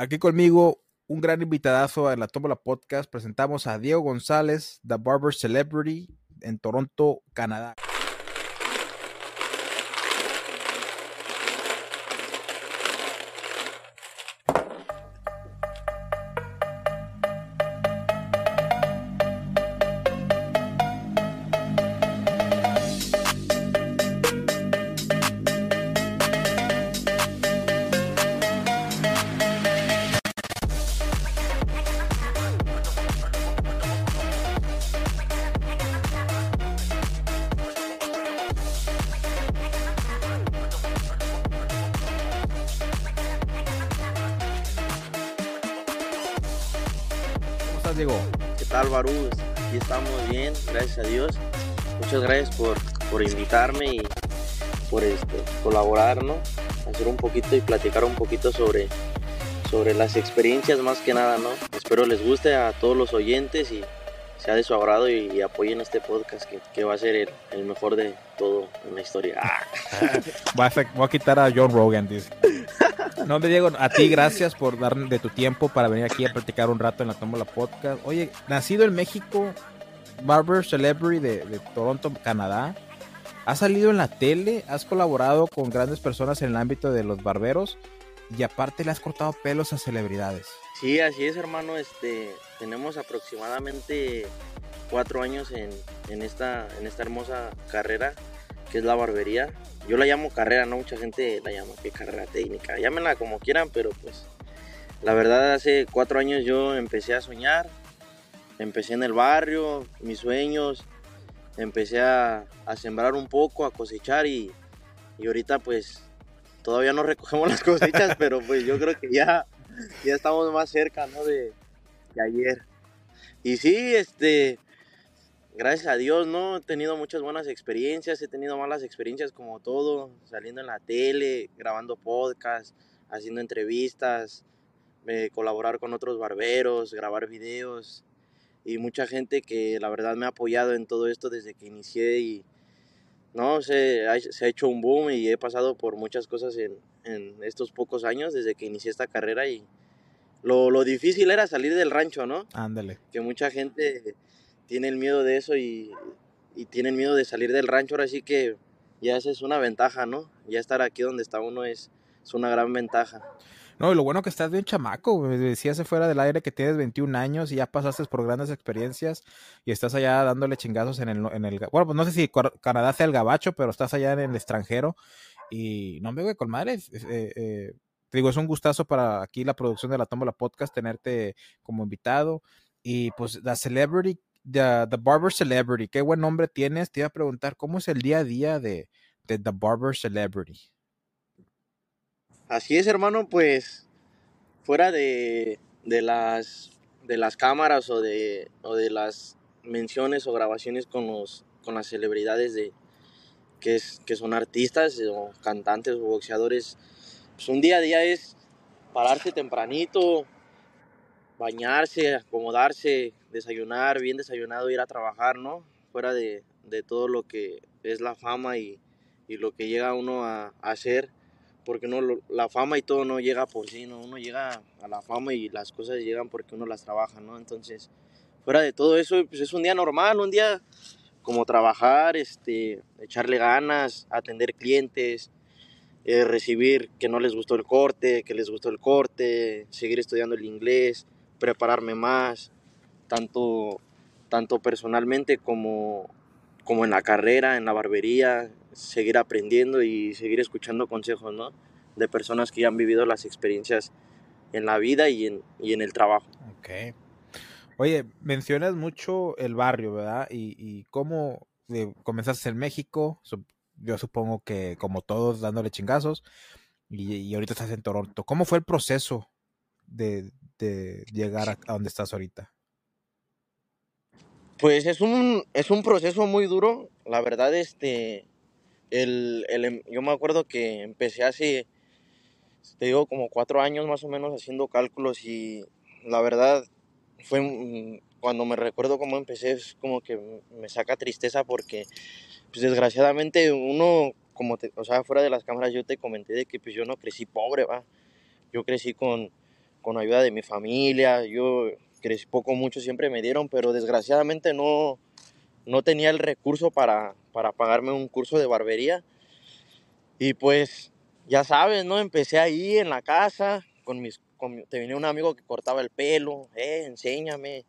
Aquí conmigo un gran invitadazo a la Tómbola Podcast. Presentamos a Diego González, The Barber Celebrity, en Toronto, Canadá. Hacer un poquito y platicar un poquito sobre, sobre las experiencias más que nada, ¿no? Espero les guste a todos los oyentes y sea de su agrado y, apoyen este podcast que, que va a ser el, mejor de todo en la historia. Ah. Voy a, quitar a John Rogan, dice. No, me Diego, a ti gracias por dar de tu tiempo para venir aquí a platicar un rato en la Tómbola Podcast. Oye, nacido en México, Barber Celebrity de Toronto, Canadá. Has salido en la tele, has colaborado con grandes personas en el ámbito de los barberos y aparte le has cortado pelos a celebridades. Sí, así es, hermano. Este, tenemos aproximadamente cuatro años en, en esta, en esta hermosa carrera que es la barbería. Yo la llamo carrera, no mucha gente la llama que carrera técnica. Llámenla como quieran, pero pues la verdad hace cuatro años yo empecé a soñar. Empecé en el barrio, mis sueños. Empecé a, a sembrar un poco, a cosechar y, y ahorita pues todavía no recogemos las cosechas, pero pues yo creo que ya, ya estamos más cerca, ¿no? De, de ayer. Y sí, este, gracias a Dios, ¿no? He tenido muchas buenas experiencias, he tenido malas experiencias como todo, saliendo en la tele, grabando podcasts, haciendo entrevistas, eh, colaborar con otros barberos, grabar videos y mucha gente que la verdad me ha apoyado en todo esto desde que inicié y no se ha, se ha hecho un boom y he pasado por muchas cosas en, en estos pocos años desde que inicié esta carrera y lo, lo difícil era salir del rancho, ¿no? Ándale. que mucha gente tiene el miedo de eso y, y tienen miedo de salir del rancho, ahora sí que ya esa es una ventaja, ¿no? Ya estar aquí donde está uno es, es una gran ventaja. No, y lo bueno que estás bien chamaco. Me decías fuera del aire que tienes 21 años y ya pasaste por grandes experiencias y estás allá dándole chingazos en el, en el bueno, pues no sé si Canadá sea el gabacho, pero estás allá en el extranjero y no me voy con madre. eh, eh, te digo, es un gustazo para aquí la producción de la Tómbola Podcast tenerte como invitado y pues la celebrity, the, the Barber Celebrity, qué buen nombre tienes. Te iba a preguntar, ¿cómo es el día a día de, de The Barber Celebrity? Así es, hermano, pues fuera de, de las, de las cámaras o de, o de las menciones o grabaciones con, los, con las celebridades de, que, es, que son artistas o cantantes o boxeadores, pues un día a día es pararse tempranito, bañarse, acomodarse, desayunar, bien desayunado, ir a trabajar, ¿no? Fuera de, de todo lo que es la fama y, y lo que llega uno a, a hacer, porque lo- la fama y todo no llega por sí, ¿no? Uno llega a la fama y las cosas llegan porque uno las trabaja, ¿no? Entonces, fuera de todo eso, pues es un día normal, un día como trabajar, este, echarle ganas, atender clientes, eh, recibir que no les gustó el corte, que les gustó el corte, seguir estudiando el inglés, prepararme más, tanto, tanto personalmente como, como en la carrera, en la barbería, seguir aprendiendo y seguir escuchando consejos, ¿no? De personas que ya han vivido las experiencias en la vida y en, y en el trabajo. Ok. Oye, mencionas mucho el barrio, ¿verdad? Y, y cómo eh, comenzaste en México, yo supongo que como todos dándole chingazos, y, y ahorita estás en Toronto. ¿Cómo fue el proceso de, de llegar a, a donde estás ahorita? Pues es un, es un proceso muy duro, la verdad, este, el, el em- yo me acuerdo que empecé hace, te digo, como cuatro años más o menos haciendo cálculos y la verdad fue, cuando me recuerdo cómo empecé, es como que me saca tristeza porque, pues desgraciadamente uno, como te, o sea, fuera de las cámaras yo te comenté de que pues yo no crecí pobre, va, yo crecí con, con ayuda de mi familia. Yo crecí poco, mucho, siempre me dieron, pero desgraciadamente no, no tenía el recurso para, para pagarme un curso de barbería. Y pues, ya sabes, ¿no? Empecé ahí en la casa, con mis, con, te venía un amigo que cortaba el pelo, eh, enséñame.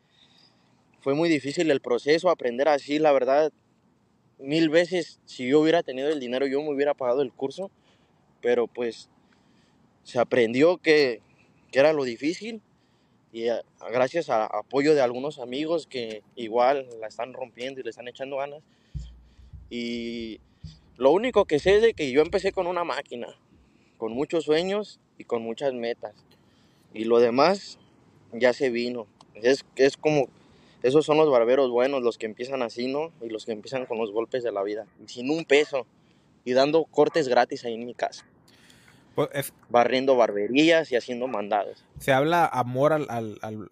Fue muy difícil el proceso, aprender así, la verdad. Mil veces, si yo hubiera tenido el dinero, yo me hubiera pagado el curso, pero pues se aprendió que, que era lo difícil y a, gracias a apoyo de algunos amigos que igual la están rompiendo y le están echando ganas. Y lo único que sé es de que yo empecé con una máquina, con muchos sueños y con muchas metas. Y lo demás ya se vino. Es, es como, esos son los barberos buenos, los que empiezan así, ¿no? Y los que empiezan con los golpes de la vida, sin un peso y dando cortes gratis ahí en mi casa. Pues es- Barriendo barberías y haciendo mandados. Se habla amor al, al, al,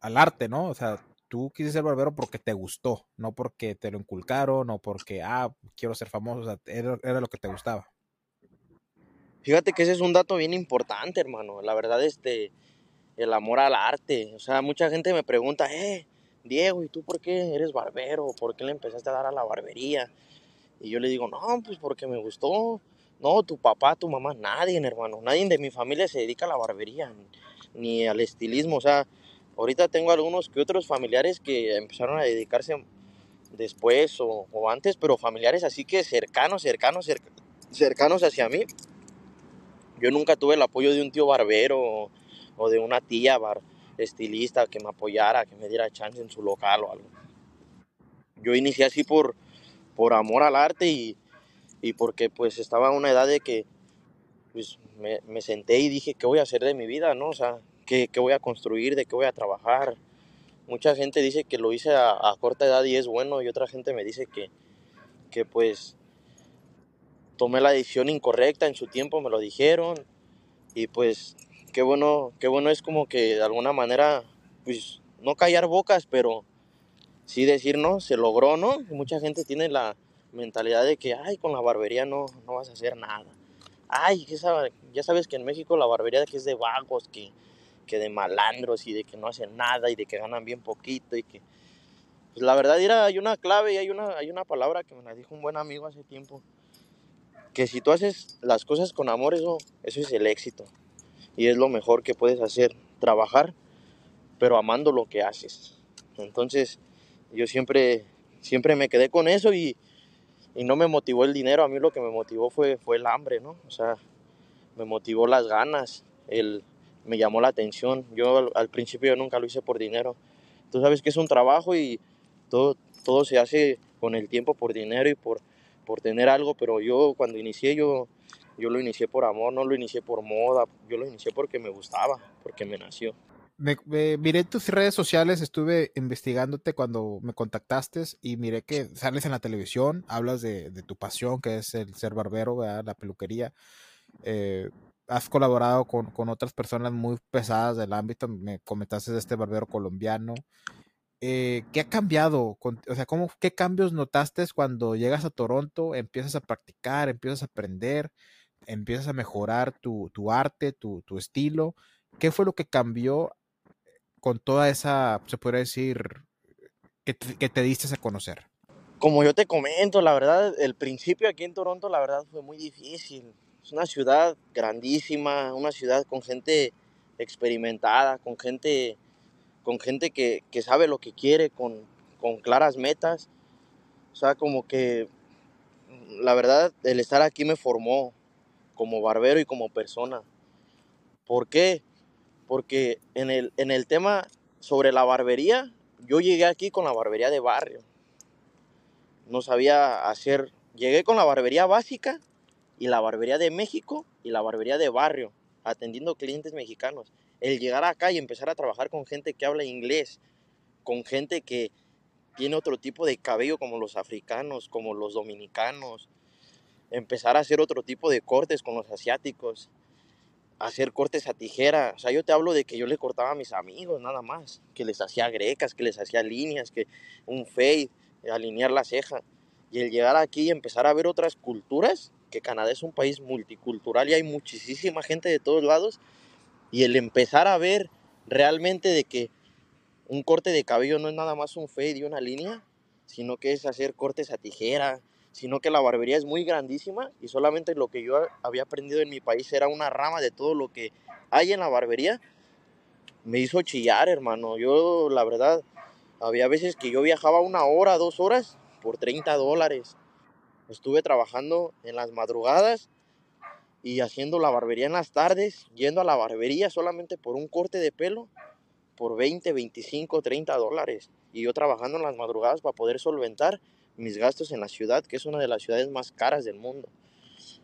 al- arte, ¿no? O sea, tú quisiste ser barbero porque te gustó, no porque te lo inculcaron o porque, ah, quiero ser famoso, o sea, era, era lo que te gustaba. Fíjate que ese es un dato bien importante, hermano. La verdad, este, el amor al arte. O sea, mucha gente me pregunta, eh, Diego, ¿y tú por qué eres barbero? ¿Por qué le empezaste a dar a la barbería? Y yo le digo, no, pues porque me gustó. No, tu papá, tu mamá, nadie, hermano. Nadie de mi familia se dedica a la barbería, ni al estilismo. O sea, ahorita tengo algunos que otros familiares que empezaron a dedicarse después o, antes, pero familiares así que cercanos, cercanos, cerc- cercanos hacia mí. Yo nunca tuve el apoyo de un tío barbero o, o de una tía bar- estilista que me apoyara, que me diera chance en su local o algo. Yo inicié así por, por amor al arte y, y porque pues estaba a una edad de que pues me, senté y dije, ¿qué voy a hacer de mi vida? ¿no? O sea, ¿qué, qué voy a construir? ¿De qué voy a trabajar? Mucha gente dice que lo hice a, a corta edad y es bueno y otra gente me dice que, que pues tomé la decisión incorrecta en su tiempo, me lo dijeron y pues qué bueno, qué bueno es como que de alguna manera, pues no callar bocas, pero sí decir, no, se logró, ¿no? Mucha gente tiene la mentalidad de que, ay, con la barbería no, no vas a hacer nada. Ay, ya sabes que en México la barbería que es de vagos, que, que de malandros y de que no hacen nada y de que ganan bien poquito y que... Pues la verdad era, hay una clave y hay una, hay una palabra que me la dijo un buen amigo hace tiempo, que si tú haces las cosas con amor, eso, eso es el éxito. Y es lo mejor que puedes hacer, trabajar, pero amando lo que haces. Entonces, yo siempre, siempre me quedé con eso y, y no me motivó el dinero, a mí lo que me motivó fue, fue el hambre, ¿no? O sea, me motivó las ganas, el, me llamó la atención. Yo al, principio yo nunca lo hice por dinero. Tú sabes que es un trabajo y todo, todo se hace con el tiempo por dinero y por, por tener algo, pero yo cuando inicié yo, yo lo inicié por amor, no lo inicié por moda, yo lo inicié porque me gustaba, porque me nació. Me, miré tus redes sociales, estuve investigándote cuando me contactaste y miré que sales en la televisión, hablas de, tu pasión, que es el ser barbero, la peluquería. Eh, has colaborado con, otras personas muy pesadas del ámbito, me comentaste de este barbero colombiano. Eh, ¿Qué ha cambiado? O sea, ¿cómo, ¿qué cambios notaste cuando llegas a Toronto, empiezas a practicar, empiezas a aprender, empiezas a mejorar tu, arte, tu estilo? ¿Qué fue lo que cambió con toda esa, se podría decir, que te, diste a conocer? Como yo te comento, la verdad, el principio aquí en Toronto, la verdad, fue muy difícil. Es una ciudad grandísima, una ciudad con gente experimentada, con gente, con gente que, que sabe lo que quiere, con, con claras metas. O sea, como que, la verdad, el estar aquí me formó como barbero y como persona. ¿Por qué? Porque en el, en el tema sobre la barbería, yo llegué aquí con la barbería de barrio no sabía hacer. Llegué con la barbería básica y la barbería de México y la barbería de barrio, atendiendo clientes mexicanos. El llegar acá y empezar a trabajar con gente que habla inglés, con gente que tiene otro tipo de cabello como los africanos, como los dominicanos, empezar a hacer otro tipo de cortes con los asiáticos, hacer cortes a tijera. O sea, yo te hablo de que yo le cortaba a mis amigos nada más, que les hacía grecas, que les hacía líneas, que un fade, alinear la ceja. Y el llegar aquí y empezar a ver otras culturas, que Canadá es un país multicultural y hay muchísima gente de todos lados, Y el empezar a ver realmente de que un corte de cabello no es nada más un fade y una línea, sino que es hacer cortes a tijera, sino que la barbería es muy grandísima y solamente lo que yo había aprendido en mi país era una rama de todo lo que hay en la barbería, me hizo chillar, hermano. Yo, la verdad, había veces que yo viajaba una hora, dos horas por 30 dólares. Estuve trabajando en las madrugadas y haciendo la barbería en las tardes, yendo a la barbería solamente por un corte de pelo por 20, 25, 30 dólares. Y yo trabajando en las madrugadas para poder solventar mis gastos en la ciudad, que es una de las ciudades más caras del mundo.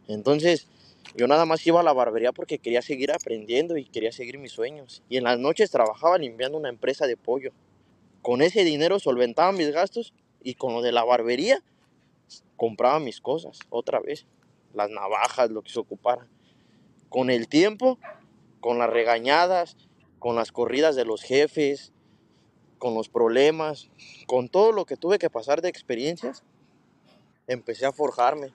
Entonces, yo nada más iba a la barbería porque quería seguir aprendiendo y quería seguir mis sueños. Y en las noches trabajaba limpiando una empresa de pollo. Con ese dinero solventaba mis gastos y con lo de la barbería compraba mis cosas otra vez. Las navajas, lo que se ocupara. Con el tiempo, con las regañadas, con las corridas de los jefes, con los problemas, con todo lo que tuve que pasar de experiencias, empecé a forjarme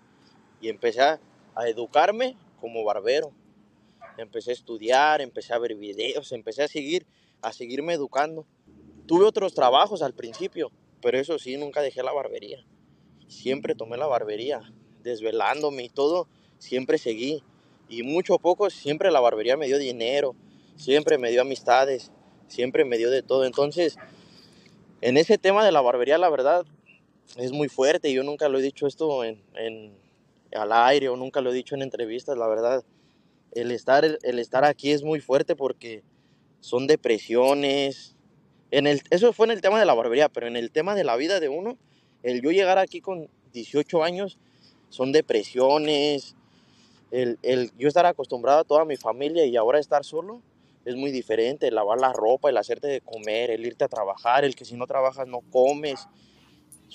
y empecé a, educarme como barbero. Empecé a estudiar, empecé a ver videos, empecé a seguir, a seguirme educando. Tuve otros trabajos al principio, pero eso sí, nunca dejé la barbería. Siempre tomé la barbería, desvelándome y todo, siempre seguí. Y mucho o poco, siempre la barbería me dio dinero, siempre me dio amistades, siempre me dio de todo. Entonces, en ese tema de la barbería, la verdad, es muy fuerte. Yo nunca lo he dicho esto en, al aire o nunca lo he dicho en entrevistas, la verdad. El estar, el estar aquí es muy fuerte porque son depresiones. En el, eso fue en el tema de la barbería, pero en el tema de la vida de uno, el yo llegar aquí con 18 años, son depresiones. El, el yo estar acostumbrado a toda mi familia y ahora estar solo, es muy diferente, lavar la ropa, el hacerte de comer, el irte a trabajar, el que si no trabajas no comes.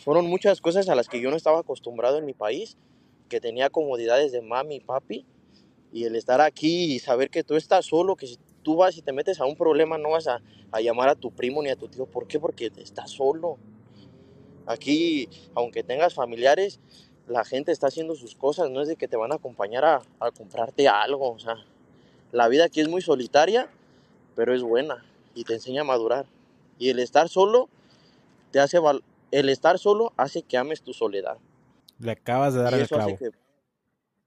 Fueron muchas cosas a las que yo no estaba acostumbrado en mi país, que tenía comodidades de mami y papi, y el estar aquí y saber que tú estás solo, que si tú vas y te metes a un problema no vas a, a llamar a tu primo ni a tu tío. ¿Por qué? Porque estás solo. Aquí, aunque tengas familiares, la gente está haciendo sus cosas, no es de que te van a acompañar a, a comprarte algo, o sea, la vida aquí es muy solitaria pero es buena y te enseña a madurar. Y el estar solo te hace el estar solo hace que ames tu soledad. Le acabas de dar el clavo.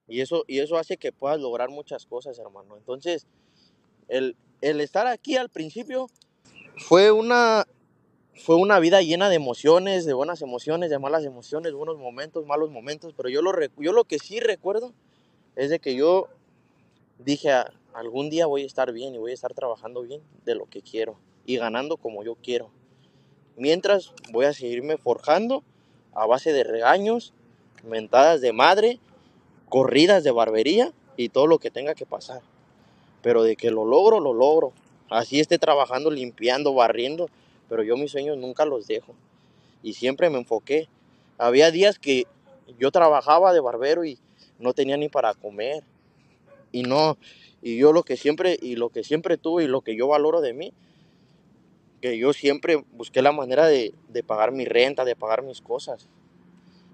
y eso y eso hace que puedas lograr muchas cosas, hermano. Entonces, el, el estar aquí al principio fue una fue una vida llena de emociones, de buenas emociones, de malas emociones, buenos momentos, malos momentos, pero yo lo, yo lo que sí recuerdo es de que yo dije, algún día voy a estar bien y voy a estar trabajando bien de lo que quiero y ganando como yo quiero. Mientras voy a seguirme forjando a base de regaños, mentadas de madre, corridas de barbería y todo lo que tenga que pasar. Pero de que lo logro, lo logro. Así esté trabajando, limpiando, barriendo, pero yo mis sueños nunca los dejo. Y siempre me enfoqué. Había días que yo trabajaba de barbero y no tenía ni para comer. Y no, y yo lo que siempre, y lo que siempre tuve y lo que yo valoro de mí, que yo siempre busqué la manera de, pagar mi renta, de pagar mis cosas.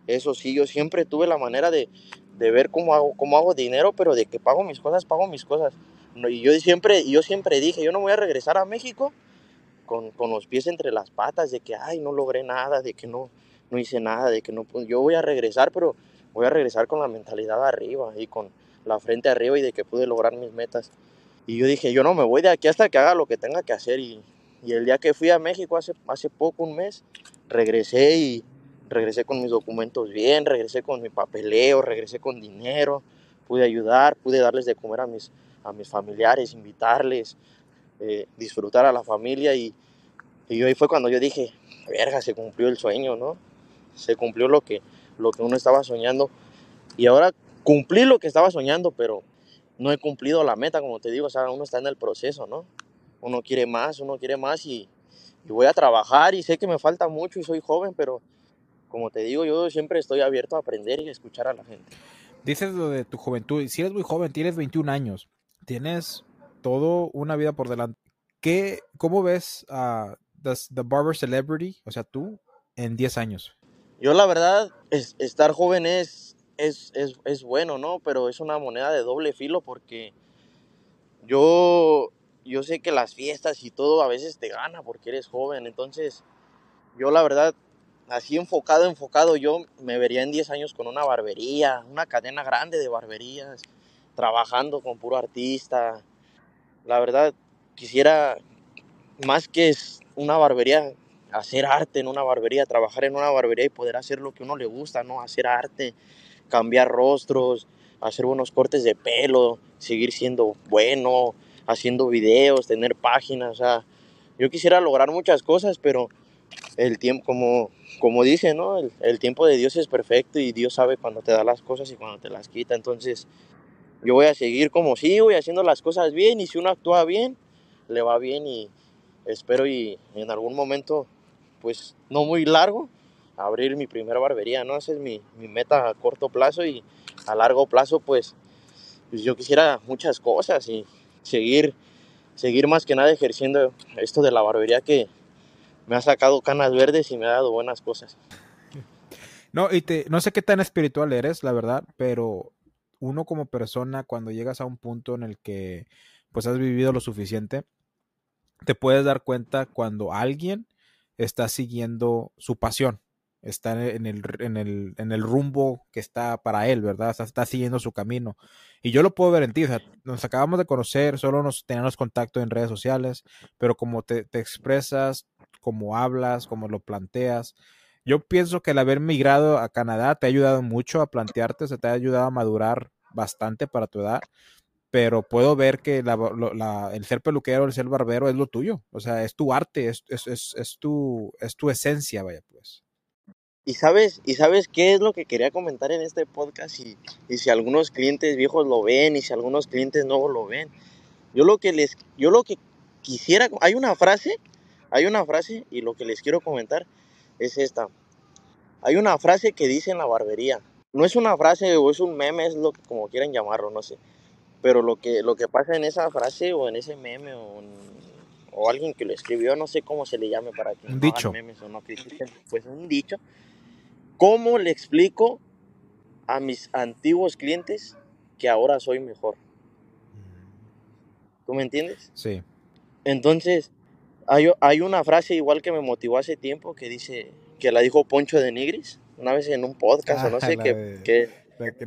Eso sí, yo siempre tuve la manera de, ver cómo hago, cómo hago dinero, pero de que pago mis cosas, pago mis cosas. Y yo siempre, yo siempre dije, yo no voy a regresar a México con, los pies entre las patas, de que, ay, no logré nada, de que no, no hice nada, de que no, yo voy a regresar, pero voy a regresar con la mentalidad arriba y con, la frente arriba y de que pude lograr mis metas. Y yo dije, yo no me voy de aquí hasta que haga lo que tenga que hacer. Y, y el día que fui a México hace, hace poco, un mes, regresé y regresé con mis documentos bien, regresé con mi papeleo, regresé con dinero, pude ayudar, pude darles de comer a mis, a mis familiares, invitarles, eh, disfrutar a la familia y, y ahí fue cuando yo dije, verga, se cumplió el sueño, ¿no? Se cumplió lo que, lo que uno estaba soñando. Y ahora cumplí lo que estaba soñando, pero no he cumplido la meta, como te digo, o sea, uno está en el proceso, ¿no? Uno quiere más, uno quiere más y, voy a trabajar y sé que me falta mucho y soy joven, pero como te digo, yo siempre estoy abierto a aprender y a escuchar a la gente. Dices lo de tu juventud, si eres muy joven, tienes 21 años, tienes todo una vida por delante. ¿Qué, ¿Cómo ves a the, Barber Celebrity, o sea, tú, en 10 años? Yo la verdad, es, estar joven es es, es, es bueno, ¿no? Pero es una moneda de doble filo porque yo yo sé que las fiestas y todo a veces te gana porque eres joven. Entonces, yo la verdad, así enfocado, enfocado, yo me vería en 10 años con una barbería, una cadena grande de barberías, trabajando con puro artista. La verdad, quisiera más que una barbería, hacer arte en una barbería, trabajar en una barbería y poder hacer lo que uno le gusta, ¿no? Hacer arte, cambiar rostros, hacer buenos cortes de pelo, seguir siendo bueno, haciendo videos, tener páginas, o yo quisiera lograr muchas cosas, pero el tiempo, como, como dice, ¿no? El, el, tiempo de Dios es perfecto y Dios sabe cuando te da las cosas y cuando te las quita, entonces yo voy a seguir como sigo y haciendo las cosas bien y si uno actúa bien, le va bien y espero y en algún momento, pues no muy largo, abrir mi primera barbería, ¿no? Esa es mi, mi meta a corto plazo y a largo plazo, pues, pues yo quisiera muchas cosas y seguir, seguir más que nada ejerciendo esto de la barbería que me ha sacado canas verdes y me ha dado buenas cosas. No, y te, no sé qué tan espiritual eres, la verdad, pero uno como persona, cuando llegas a un punto en el que pues has vivido lo suficiente, te puedes dar cuenta cuando alguien está siguiendo su pasión, está en el, en el, en el rumbo que está para él, ¿verdad? Está, siguiendo su camino. Y yo lo puedo ver en ti, o sea, nos acabamos de conocer, solo nos teníamos contacto en redes sociales, pero como te, expresas, como hablas, como lo planteas, yo pienso que el haber migrado a Canadá te ha ayudado mucho a plantearte, se te ha ayudado a madurar bastante para tu edad, pero puedo ver que el ser peluquero, el ser barbero es lo tuyo, o sea, es tu arte, es, es, es, es, tu, es tu esencia, vaya pues. Y sabes, y sabes qué es lo que quería comentar en este podcast y, y si algunos clientes viejos lo ven y si algunos clientes nuevos lo ven. Yo lo que les, yo lo que quisiera, hay una frase, hay una frase y lo que les quiero comentar es esta. Hay una frase que dice en la barbería. No es una frase o es un meme, es lo que como quieran llamarlo, no sé. Pero lo que, lo que pasa en esa frase o en ese meme o, en, o alguien que lo escribió, no sé cómo se le llame para que un no dicho. hagan memes o no critiquen, pues un dicho. ¿Cómo le explico a mis antiguos clientes que ahora soy mejor? ¿Tú me entiendes? Sí. Entonces, hay, hay una frase igual que me motivó hace tiempo que dice, que la dijo Poncho de Nigris, una vez en un podcast Ah, o no sé, la que,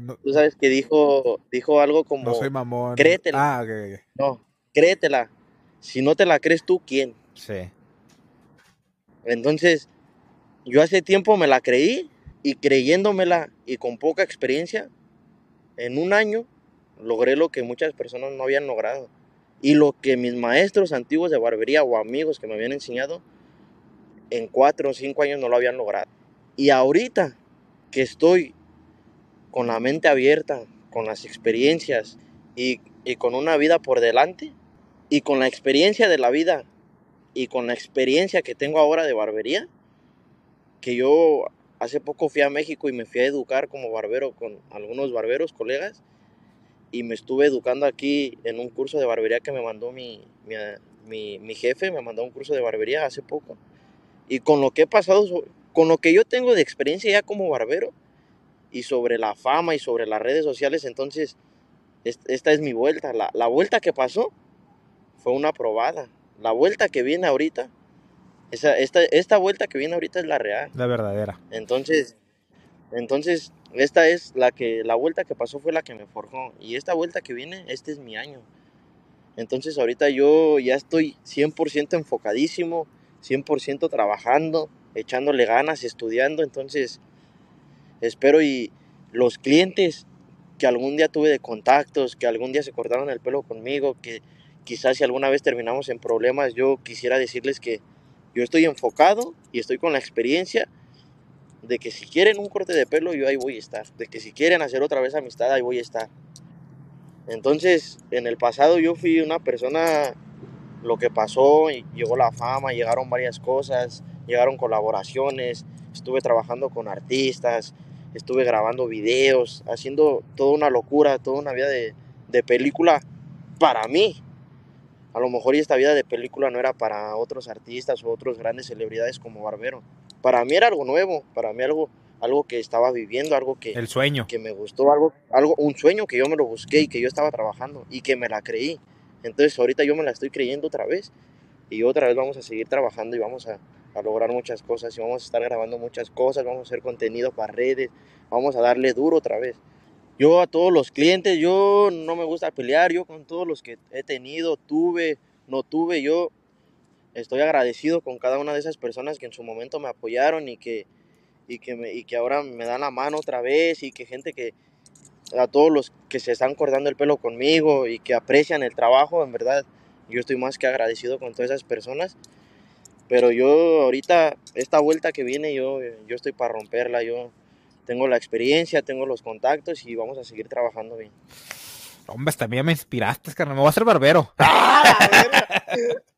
no, tú sabes que dijo, dijo algo como, no soy mamón. créetela. Ah, no, créetela. Si no te la crees tú, ¿quién? Sí. Entonces, yo hace tiempo me la creí y creyéndomela y con poca experiencia, en un año logré lo que muchas personas no habían logrado. Y lo que mis maestros antiguos de barbería o amigos que me habían enseñado, en cuatro o cinco años no lo habían logrado. Y ahorita que estoy con la mente abierta, con las experiencias y, y con una vida por delante, y con la experiencia de la vida y con la experiencia que tengo ahora de barbería, que yo hace poco fui a México y me fui a educar como barbero con algunos barberos, colegas, y me estuve educando aquí en un curso de barbería que me mandó mi, mi, mi, mi jefe, me mandó un curso de barbería hace poco. Y con lo que he pasado, con lo que yo tengo de experiencia ya como barbero, y sobre la fama y sobre las redes sociales, entonces es- esta es mi vuelta. La, la vuelta que pasó fue una probada. La vuelta que viene ahorita, esa, esta, esta vuelta que viene ahorita es la real. La verdadera. Entonces, entonces esta es la que la vuelta que pasó fue la que me forjó y esta vuelta que viene, este es mi año. Entonces ahorita yo ya estoy 100% enfocadísimo, 100% trabajando, echándole ganas, estudiando, entonces espero y los clientes que algún día tuve de contactos, que algún día se cortaron el pelo conmigo, que quizás si alguna vez terminamos en problemas, yo quisiera decirles que yo estoy enfocado y estoy con la experiencia de que si quieren un corte de pelo, yo ahí voy a estar. De que si quieren hacer otra vez amistad, ahí voy a estar. Entonces, en el pasado yo fui una persona, lo que pasó, llegó la fama, llegaron varias cosas, llegaron colaboraciones, estuve trabajando con artistas, estuve grabando videos, haciendo toda una locura, toda una vida de, de película para mí. A lo mejor y esta vida de película no era para otros artistas o otros grandes celebridades como Barbero. Para mí era algo nuevo, para mí algo, algo que estaba viviendo, algo que, El sueño. que me gustó, algo, algo, un sueño que yo me lo busqué y que yo estaba trabajando y que me la creí. Entonces ahorita yo me la estoy creyendo otra vez y otra vez vamos a seguir trabajando y vamos a, a lograr muchas cosas y vamos a estar grabando muchas cosas, vamos a hacer contenido para redes, vamos a darle duro otra vez. Yo a todos los clientes, yo no me gusta pelear, yo con todos los que he tenido, tuve, no tuve, yo estoy agradecido con cada una de esas personas que en su momento me apoyaron y que, y que, me, y que ahora me dan la mano otra vez y que gente que, a todos los que se están cortando el pelo conmigo y que aprecian el trabajo, en verdad, yo estoy más que agradecido con todas esas personas. Pero yo ahorita, esta vuelta que viene, yo, yo estoy para romperla, yo tengo la experiencia, tengo los contactos y vamos a seguir trabajando bien. Hombre, mí me inspiraste, carnal. Me voy a hacer barbero.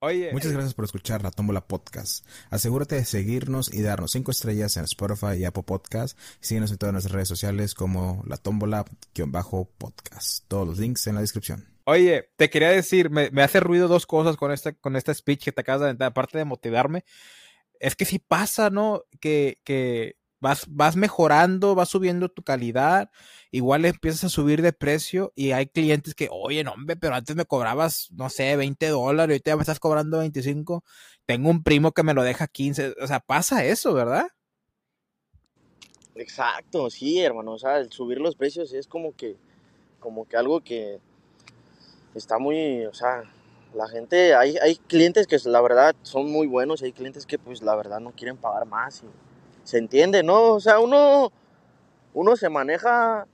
Oye. Muchas gracias por escuchar la Tómbola Podcast. Asegúrate de seguirnos y darnos cinco estrellas en Spotify y Apple Podcast. Síguenos en todas nuestras redes sociales como la Tómbola-podcast. Todos los links en la descripción. Oye, te quería decir, me, me, hace ruido dos cosas con este, con este speech que te acabas de dar, aparte de motivarme. Es que si pasa, ¿no? Que, que vas, vas mejorando, vas subiendo tu calidad, igual empiezas a subir de precio y hay clientes que, oye, no, hombre, pero antes me cobrabas, no sé, 20 dólares, ahorita ya me estás cobrando 25. Tengo un primo que me lo deja 15. O sea, pasa eso, ¿verdad? Exacto, sí, hermano. O sea, el subir los precios es como que, como que algo que está muy, o sea, la gente, hay, hay clientes que la verdad son muy buenos, hay clientes que pues la verdad no quieren pagar más y se entiende, ¿no? O sea, uno, uno se maneja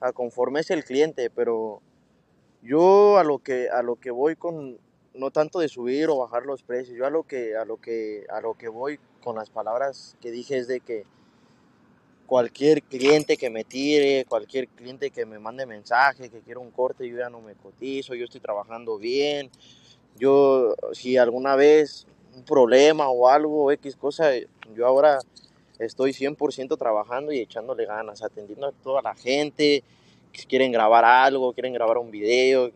a conforme es el cliente, pero yo a lo que, a lo que voy con, no tanto de subir o bajar los precios, yo a lo que, a lo que, a lo que voy con las palabras que dije es de que cualquier cliente que me tire, cualquier cliente que me mande mensaje, que quiera un corte, yo ya no me cotizo, yo estoy trabajando bien. Yo, si alguna vez un problema o algo, X cosa, yo ahora estoy 100% trabajando y echándole ganas, atendiendo a toda la gente, que quieren grabar algo, quieren grabar un video,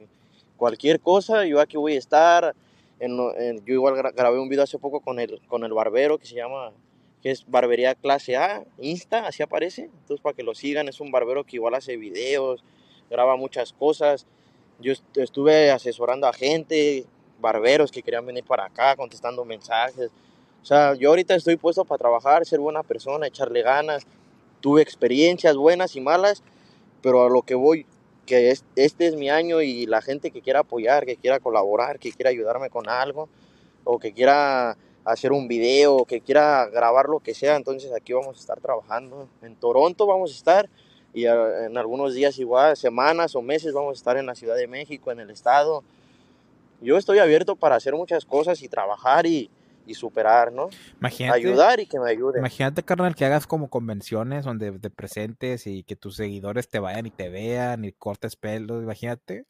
cualquier cosa, yo aquí voy a estar. En, yo igual grabé un video hace poco con el, con el barbero que se llama que es Barbería Clase A, Insta, así aparece. Entonces, para que lo sigan, es un barbero que igual hace videos, graba muchas cosas. Yo estuve asesorando a gente, barberos que querían venir para acá, contestando mensajes. O sea, yo ahorita estoy puesto para trabajar, ser buena persona, echarle ganas. Tuve experiencias buenas y malas, pero a lo que voy, que es, este es mi año y la gente que quiera apoyar, que quiera colaborar, que quiera ayudarme con algo, o que quiera hacer un video, que quiera grabar lo que sea, entonces aquí vamos a estar trabajando. En Toronto vamos a estar y en algunos días igual, semanas o meses vamos a estar en la Ciudad de México, en el estado. Yo estoy abierto para hacer muchas cosas y trabajar y, y superar, ¿no? Imagínate, Ayudar y que me ayuden. Imagínate, carnal, que hagas como convenciones donde te presentes y que tus seguidores te vayan y te vean y cortes pelos, imagínate.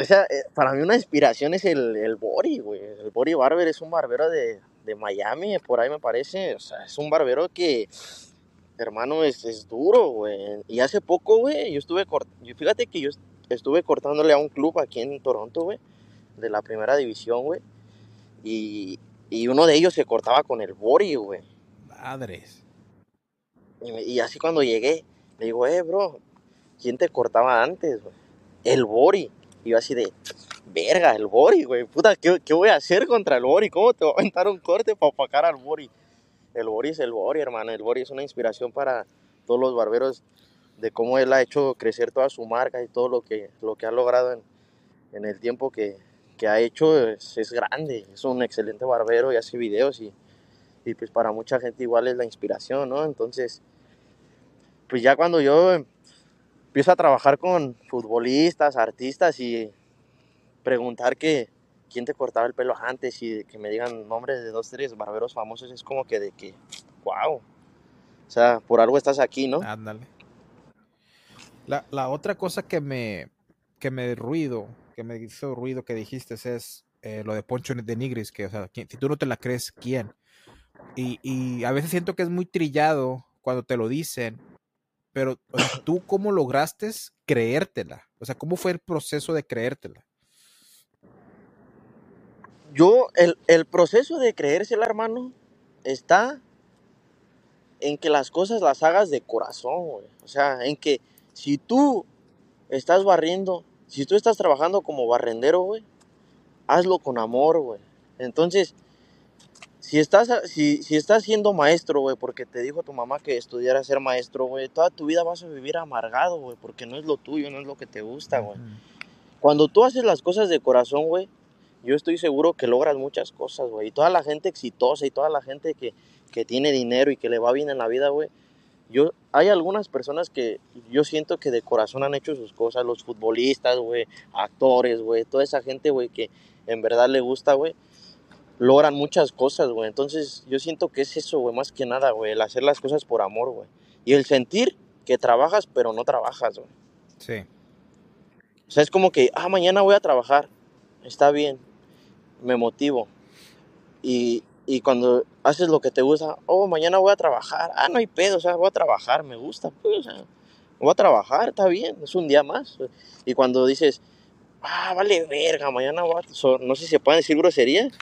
O sea, eh, para mí una inspiración es el, el Bori, güey. El Bori Barber es un barbero de, de, Miami, por ahí me parece. O sea, es un barbero que, hermano, es, es duro, güey. Y hace poco, güey, yo estuve cortando. Fíjate que yo estuve cortándole a un club aquí en Toronto, güey, de la primera división, güey. Y, y uno de ellos se cortaba con el Bori, güey. Madres. Y, y, así cuando llegué, le digo, eh, bro, ¿quién te cortaba antes, güey? El Bori. Y yo así de, verga, el Bori, güey, puta, ¿qué, ¿qué, voy a hacer contra el Bori? ¿Cómo te voy a aventar un corte para opacar al Bori? El Bori es el Bori, hermano. El Bori es una inspiración para todos los barberos de cómo él ha hecho crecer toda su marca y todo lo que, lo que ha logrado en, en el tiempo que, que ha hecho es, es, grande. Es un excelente barbero y hace videos y, y pues para mucha gente igual es la inspiración, ¿no? Entonces, pues ya cuando yo empiezo a trabajar con futbolistas, artistas y preguntar que quién te cortaba el pelo antes y que me digan nombres de dos, tres barberos famosos, es como que de que, wow. O sea, por algo estás aquí, ¿no? Ándale. La, la otra cosa que me, que me ruido, que me hizo ruido que dijiste es eh, lo de Poncho de Nigris, que, o sea, si tú no te la crees, ¿quién? Y, y a veces siento que es muy trillado cuando te lo dicen, pero tú cómo lograste creértela? O sea, ¿cómo fue el proceso de creértela? Yo, el, el proceso de creérsela, hermano, está en que las cosas las hagas de corazón. O sea, en que si tú estás barriendo, si tú estás trabajando como barrendero, güey, hazlo con amor, güey. Entonces, si estás, si, si estás siendo maestro, güey, porque te dijo tu mamá que estudiara ser maestro, güey, toda tu vida vas a vivir amargado, güey, porque no es lo tuyo, no es lo que te gusta, güey. Cuando tú haces las cosas de corazón, güey, yo estoy seguro que logras muchas cosas, güey. Y toda la gente exitosa y toda la gente que, que tiene dinero y que le va bien en la vida, güey. Yo, hay algunas personas que yo siento que de corazón han hecho sus cosas, los futbolistas, güey, actores, güey, toda esa gente, güey, que en verdad le gusta, güey logran muchas cosas, güey. Entonces, yo siento que es eso, güey, más que nada, güey, el hacer las cosas por amor, güey. Y el sentir que trabajas, pero no trabajas, güey. Sí. O sea, es como que, ah, mañana voy a trabajar. Está bien. Me motivo. Y, y cuando haces lo que te gusta, oh, mañana voy a trabajar. Ah, no hay pedo, o sea, voy a trabajar, me gusta. Pues, o sea, voy a trabajar, está bien, es un día más. Y cuando dices, ah, vale verga, mañana voy a... No sé si se pueden decir groserías,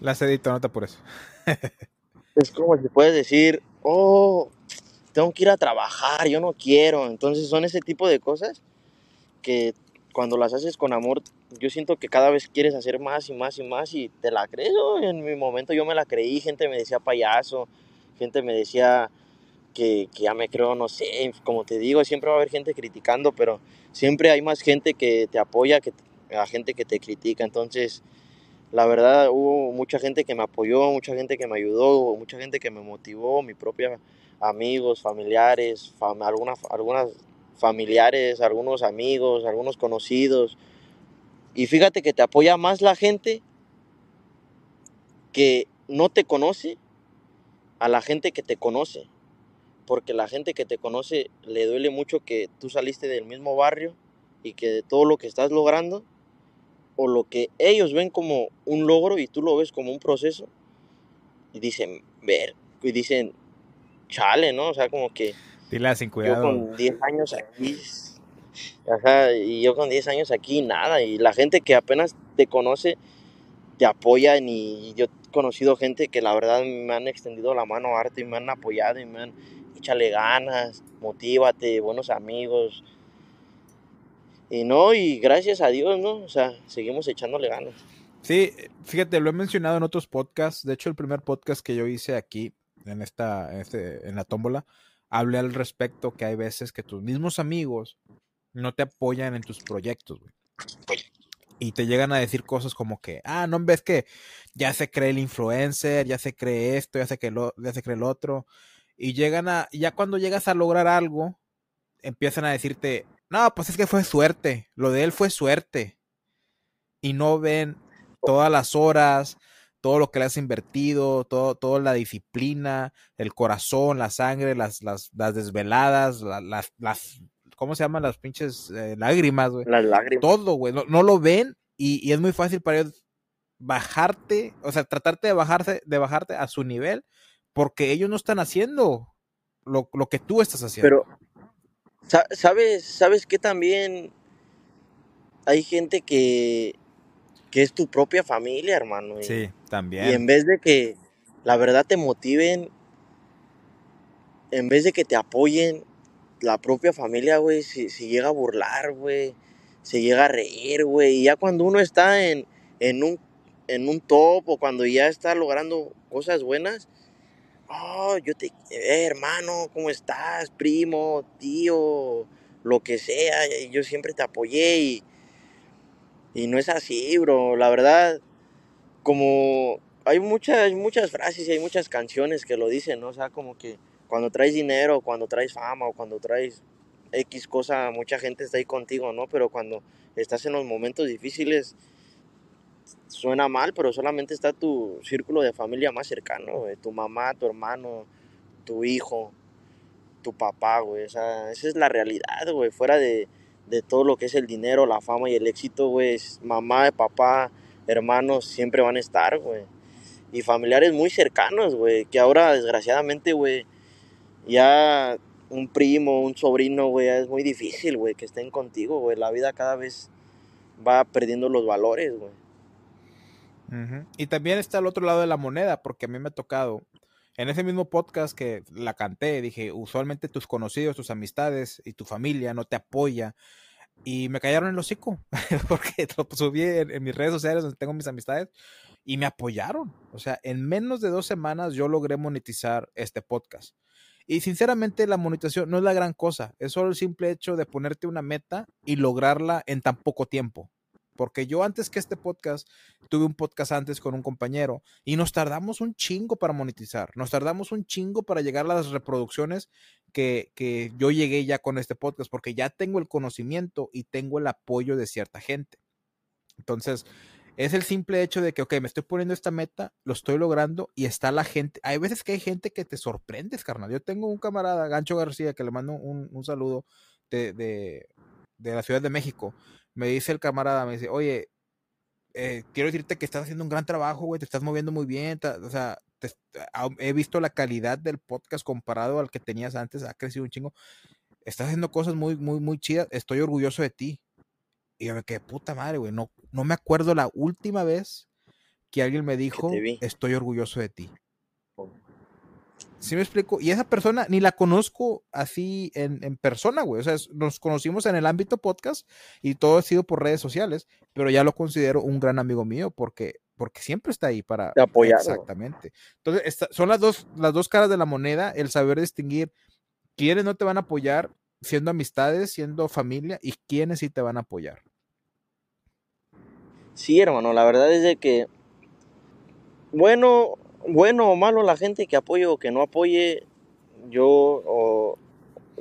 las edito, nota por eso. es como si puedes decir, oh, tengo que ir a trabajar, yo no quiero. Entonces son ese tipo de cosas que cuando las haces con amor, yo siento que cada vez quieres hacer más y más y más y te la crees. En mi momento yo me la creí, gente me decía payaso, gente me decía que, que, ya me creo, no sé, como te digo, siempre va a haber gente criticando, pero siempre hay más gente que te apoya que la gente que te critica. Entonces, la verdad hubo mucha gente que me apoyó, mucha gente que me ayudó, mucha gente que me motivó, mi propia amigos, familiares, algunas, algunas familiares, algunos amigos, algunos conocidos. Y fíjate que te apoya más la gente que no te conoce a la gente que te conoce. Porque la gente que te conoce le duele mucho que tú saliste del mismo barrio y que de todo lo que estás logrando o lo que ellos ven como un logro y tú lo ves como un proceso y dicen, ver, y dicen, chale, ¿no? O sea, como que... Dile sin cuidado. Yo con 10 años aquí, ajá, y yo con 10 años aquí, nada, y la gente que apenas te conoce, te apoyan y yo he conocido gente que la verdad me han extendido la mano arte y me han apoyado y me han, échale ganas, motívate, buenos amigos, y no, y gracias a Dios, ¿no? O sea, seguimos echándole ganas. Sí, fíjate, lo he mencionado en otros podcasts. De hecho, el primer podcast que yo hice aquí, en esta, en, este, en la tómbola, hablé al respecto que hay veces que tus mismos amigos no te apoyan en tus proyectos, güey. Y te llegan a decir cosas como que, ah, no ves que ya se cree el influencer, ya se cree esto, ya se cree lo, ya se cree el otro. Y llegan a, ya cuando llegas a lograr algo, empiezan a decirte, no, pues es que fue suerte. Lo de él fue suerte. Y no ven todas las horas, todo lo que le has invertido, todo, toda la disciplina, el corazón, la sangre, las, las, las desveladas, las, las, ¿cómo se llaman? Las pinches eh, lágrimas, güey. Las lágrimas. Todo, güey. No, lo ven y, y, es muy fácil para ellos bajarte, o sea, tratarte de bajarte, de bajarte a su nivel, porque ellos no están haciendo lo, lo que tú estás haciendo. Pero, ¿Sabes, sabes que también hay gente que, que es tu propia familia, hermano? sí, también. Y en vez de que la verdad te motiven, en vez de que te apoyen, la propia familia, güey, se, llega a burlar, güey, se llega a reír, güey. Y ya cuando uno está en, en, un, en un top o cuando ya está logrando cosas buenas, oh, yo te, eh, hermano, ¿cómo estás? Primo, tío, lo que sea, yo siempre te apoyé y, y no es así, bro, la verdad, como hay muchas, muchas frases y hay muchas canciones que lo dicen, ¿no? O sea, como que cuando traes dinero, cuando traes fama o cuando traes X cosa, mucha gente está ahí contigo, ¿no? Pero cuando estás en los momentos difíciles, suena mal, pero solamente está tu círculo de familia más cercano, Tu mamá, tu hermano, tu hijo, tu papá, güey. O sea, esa es la realidad, güey. Fuera de, de todo lo que es el dinero, la fama y el éxito, güey. Mamá, papá, hermanos siempre van a estar, güey. Y familiares muy cercanos, güey. Que ahora, desgraciadamente, güey, ya un primo, un sobrino, güey, es muy difícil, güey, que estén contigo, güey. La vida cada vez va perdiendo los valores, güey. Y también está el otro lado de la moneda, porque a mí me ha tocado, en ese mismo podcast que la canté, dije, usualmente tus conocidos, tus amistades y tu familia no te apoya y me callaron en el hocico porque lo subí en, mis redes sociales donde tengo mis amistades y me apoyaron. O sea, en menos de dos semanas yo logré monetizar este podcast. Y sinceramente la monetización no es la gran cosa, es solo el simple hecho de ponerte una meta y lograrla en tan poco tiempo. Porque yo antes que este podcast, tuve un podcast antes con un compañero y nos tardamos un chingo para monetizar, nos tardamos un chingo para llegar a las reproducciones que, que yo llegué ya con este podcast, porque ya tengo el conocimiento y tengo el apoyo de cierta gente. Entonces, es el simple hecho de que, ok, me estoy poniendo esta meta, lo estoy logrando y está la gente. Hay veces que hay gente que te sorprendes, carnal. Yo tengo un camarada, Gancho García, que le mando un, un saludo de, de, de, la Ciudad de México. Me dice el camarada, me dice, oye, eh, quiero decirte que estás haciendo un gran trabajo, güey, te estás moviendo muy bien. o sea, he visto la calidad del podcast comparado al que tenías antes, ha crecido un chingo. Estás haciendo cosas muy, muy, muy chidas. Estoy orgulloso de ti. Y yo me quedé, puta madre, güey. No, no me acuerdo la última vez que alguien me dijo, estoy orgulloso de ti. ¿Sí me explico? Y esa persona ni la conozco así en, en persona, güey. O sea, nos conocimos en el ámbito podcast y todo ha sido por redes sociales, pero ya lo considero un gran amigo mío porque, porque siempre está ahí para apoyar. Exactamente. Entonces, son las dos, las dos caras de la moneda, el saber distinguir quiénes no te van a apoyar siendo amistades, siendo familia y quiénes sí te van a apoyar. Sí, hermano, la verdad es de que, bueno, bueno o malo la gente que apoye o que no apoye, yo o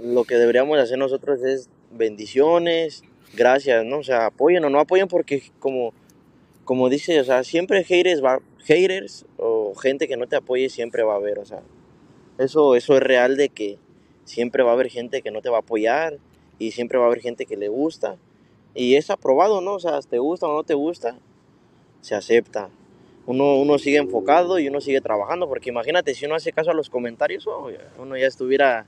lo que deberíamos hacer nosotros es bendiciones, gracias, ¿no? O sea, apoyen o no apoyen porque como, como dice, o sea, siempre haters, va, haters o gente que no te apoye siempre va a haber, o sea, eso, eso es real de que siempre va a haber gente que no te va a apoyar y siempre va a haber gente que le gusta y es aprobado, ¿no? O sea, te gusta o no te gusta, se acepta. Uno, uno sigue enfocado y uno sigue trabajando, porque imagínate, si uno hace caso a los comentarios, oh, uno ya estuviera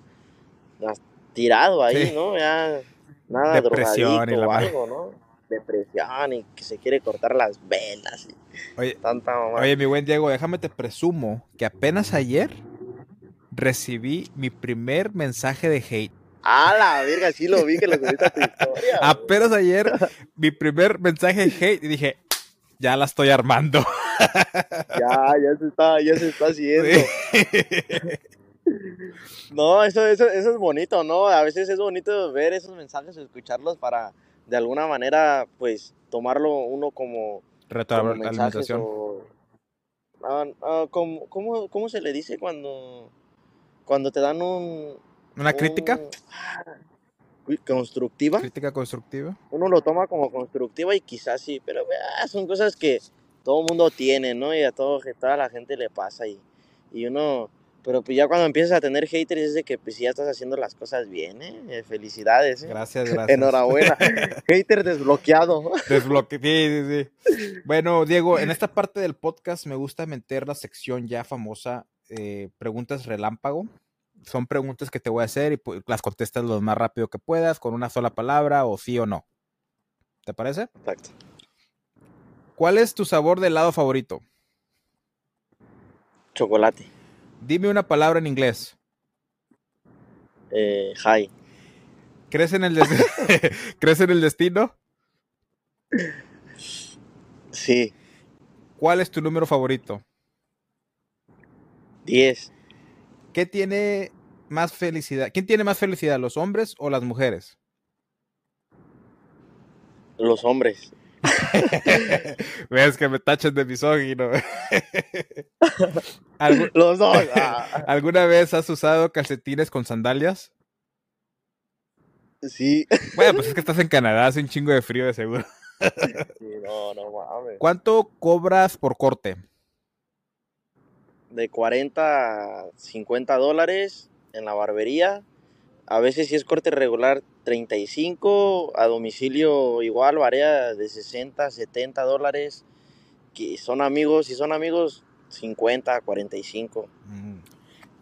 tirado ahí, ¿no? Ya nada Depresión o algo, ¿no? Depresión y que se quiere cortar las velas. oye, oye, mi buen Diego, déjame te presumo que apenas ayer recibí mi primer mensaje de hate. Ah, la verga, sí lo vi que lo subiste a tu historia. Apenas ayer, mi primer mensaje de hate y dije, ya la estoy armando. Ya, ya se está, ya se está haciendo. No, eso, eso, eso es bonito, ¿no? A veces es bonito ver esos mensajes, escucharlos para de alguna manera, pues, tomarlo uno como. Retroalimentación. Ah, ¿cómo, cómo se le dice cuando, cuando te dan un, ¿Una crítica? constructiva. Crítica constructiva. Uno lo toma como constructiva y quizás sí, pero ah, son cosas que todo mundo tiene, ¿no? Y a, todo, toda la gente le pasa y, y uno... Pero pues ya cuando empiezas a tener haters es de que pues ya estás haciendo las cosas bien, ¿eh? eh felicidades. ¿eh? Gracias, gracias. Enhorabuena. Hater desbloqueado. Desbloqueado, sí, sí, sí. Bueno, Diego, en esta parte del podcast me gusta meter la sección ya famosa, eh, preguntas relámpago son preguntas que te voy a hacer y pues, las contestas lo más rápido que puedas, con una sola palabra o sí o no. ¿Te parece? Exacto. ¿Cuál es tu sabor de helado favorito? Chocolate. Dime una palabra en inglés. Eh, hi. ¿Crees en el, ¿Crees en el destino? Sí. ¿Cuál es tu número favorito? Diez. ¿Qué tiene más felicidad? ¿Quién tiene más felicidad, los hombres o las mujeres? Los hombres. Ves que me tachan de misógino. los dos. Ah. ¿Alguna vez has usado calcetines con sandalias? Sí. Bueno, pues es que estás en Canadá, hace un chingo de frío de seguro. no, no mames. ¿Cuánto cobras por corte? de 40 a 50 dólares en la barbería. A veces si es corte regular 35, a domicilio igual varía de 60 70 dólares. Que son amigos, si son amigos 50, 45. Mm.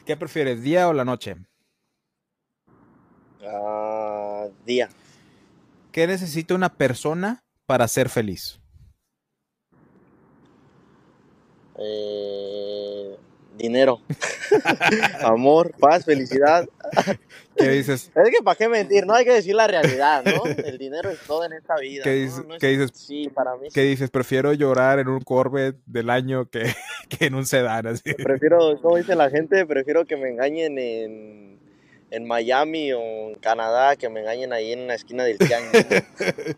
¿Qué prefieres, día o la noche? Ah, día. ¿Qué necesita una persona para ser feliz? Eh, dinero, amor, paz, felicidad, ¿Qué dices? Es que para qué mentir, no hay que decir la realidad, ¿no? El dinero es todo en esta vida. ¿Qué dices- No es- qué dices? Sí, para mí ¿Qué sí. dices? Prefiero llorar en un Corvette del año que, que en un sedán, así. Prefiero, como dice la gente, prefiero que me engañen en, en Miami o en Canadá, que me engañen ahí en la esquina del tianguis.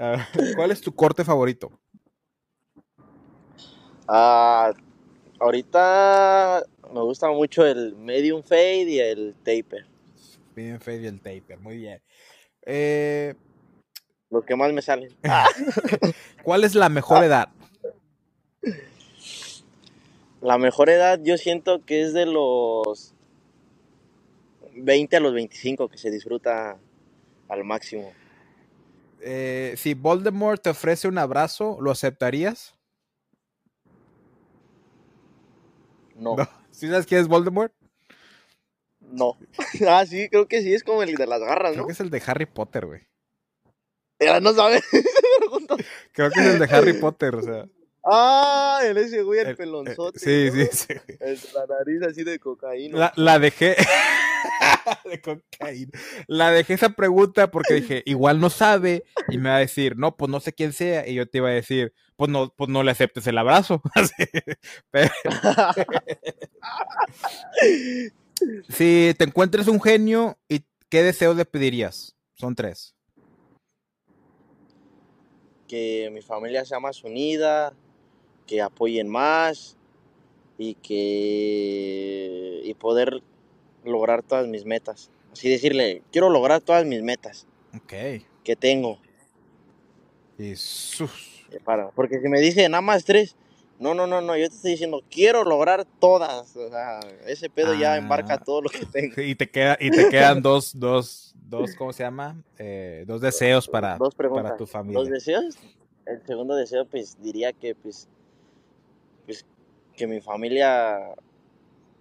Ah, ¿Cuál es tu corte favorito? Ah, ahorita me gusta mucho el medium fade y el taper, Bien fade y el taper, muy bien. Eh, los que más me salen. ¿Cuál es la mejor edad? La mejor edad yo siento que es de los 20 a los 25 que se disfruta al máximo. Eh, si Voldemort te ofrece un abrazo, ¿lo aceptarías? No, No. ¿Sí sabes quién es Voldemort? no. ah, sí, creo que sí, es como el de las garras, Creo ¿no? que es el de Harry Potter, güey. Ya no sabes. Creo que es el de Harry Potter, o sea. Ah, el ese güey, el, el- eh, pelonzote. sí, ¿no? sí, sí. El la nariz así de cocaína. La, la dejé. de cocaína. La dejé esa pregunta porque dije, igual no sabe. Y me va a decir, no, pues no sé quién sea. Y yo te iba a decir, pues no, pues no le aceptes el abrazo. Así. Pero- si te encuentres un genio, ¿y qué deseos le pedirías? Son tres. que mi familia sea más unida, que apoyen más y que y poder lograr todas mis metas. Así decirle, quiero lograr todas mis metas Ok. que tengo. Y sus. eh, Para, porque si me dice nada más tres, no, no, no, no, yo te estoy diciendo, quiero lograr todas. O sea, ese pedo ya Ah. embarca todo lo que tengo. Y te, queda, y te quedan dos, dos, dos, ¿cómo se llama? Eh, dos deseos para, Dos preguntas. para tu familia. ¿Dos deseos? El segundo deseo, pues diría que, pues que mi familia,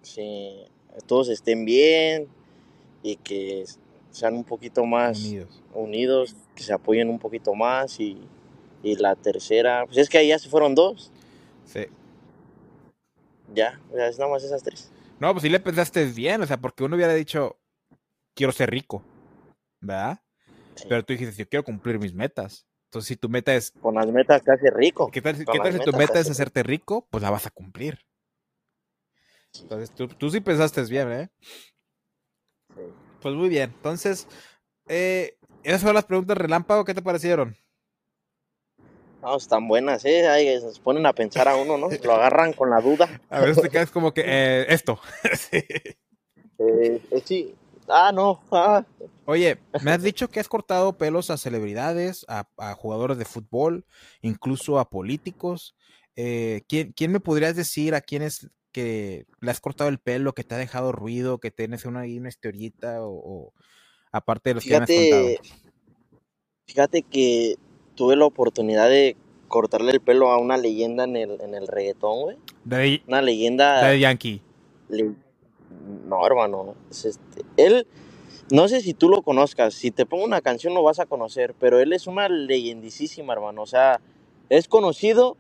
sí, todos estén bien y que sean un poquito más Unidos. unidos, que se apoyen un poquito más y, y la tercera, pues es que ahí ya se fueron dos, Sí. ya, o sea, es nada más esas tres. No, pues sí le pensaste bien, o sea, porque uno hubiera dicho, quiero ser rico, ¿verdad? Sí. Pero tú dijiste, yo quiero cumplir mis metas. Entonces, si tu meta es, Con las metas te hace rico. ¿qué tal, qué tal si tu meta es hace hacerte rico? Pues la vas a cumplir. Entonces, tú, tú sí pensaste bien, ¿eh? Sí. Pues muy bien. Entonces, eh, esas fueron las preguntas relámpago, ¿qué te parecieron? No, están buenas, ¿eh? Ahí nos ponen a pensar a uno, ¿no? Lo agarran con la duda. A veces te quedas como que, eh, esto. Sí. Eh, sí. Ah, no. Ah. Oye, me has dicho que has cortado pelos a celebridades, a, a jugadores de fútbol, incluso a políticos. Eh, ¿quién, quién me podrías decir a quién es que le has cortado el pelo, que te ha dejado ruido, que tienes una, una historieta o, o aparte de los que ya me has contado? Fíjate, fíjate que tuve la oportunidad de cortarle el pelo a una leyenda en el, en el reggaetón, güey. Una leyenda. Daddy Yankee. le- No, hermano. es este, Él, no sé si tú lo conozcas. Si te pongo una canción lo vas a conocer. Pero él es una leyendísima, hermano. O sea, es conocido,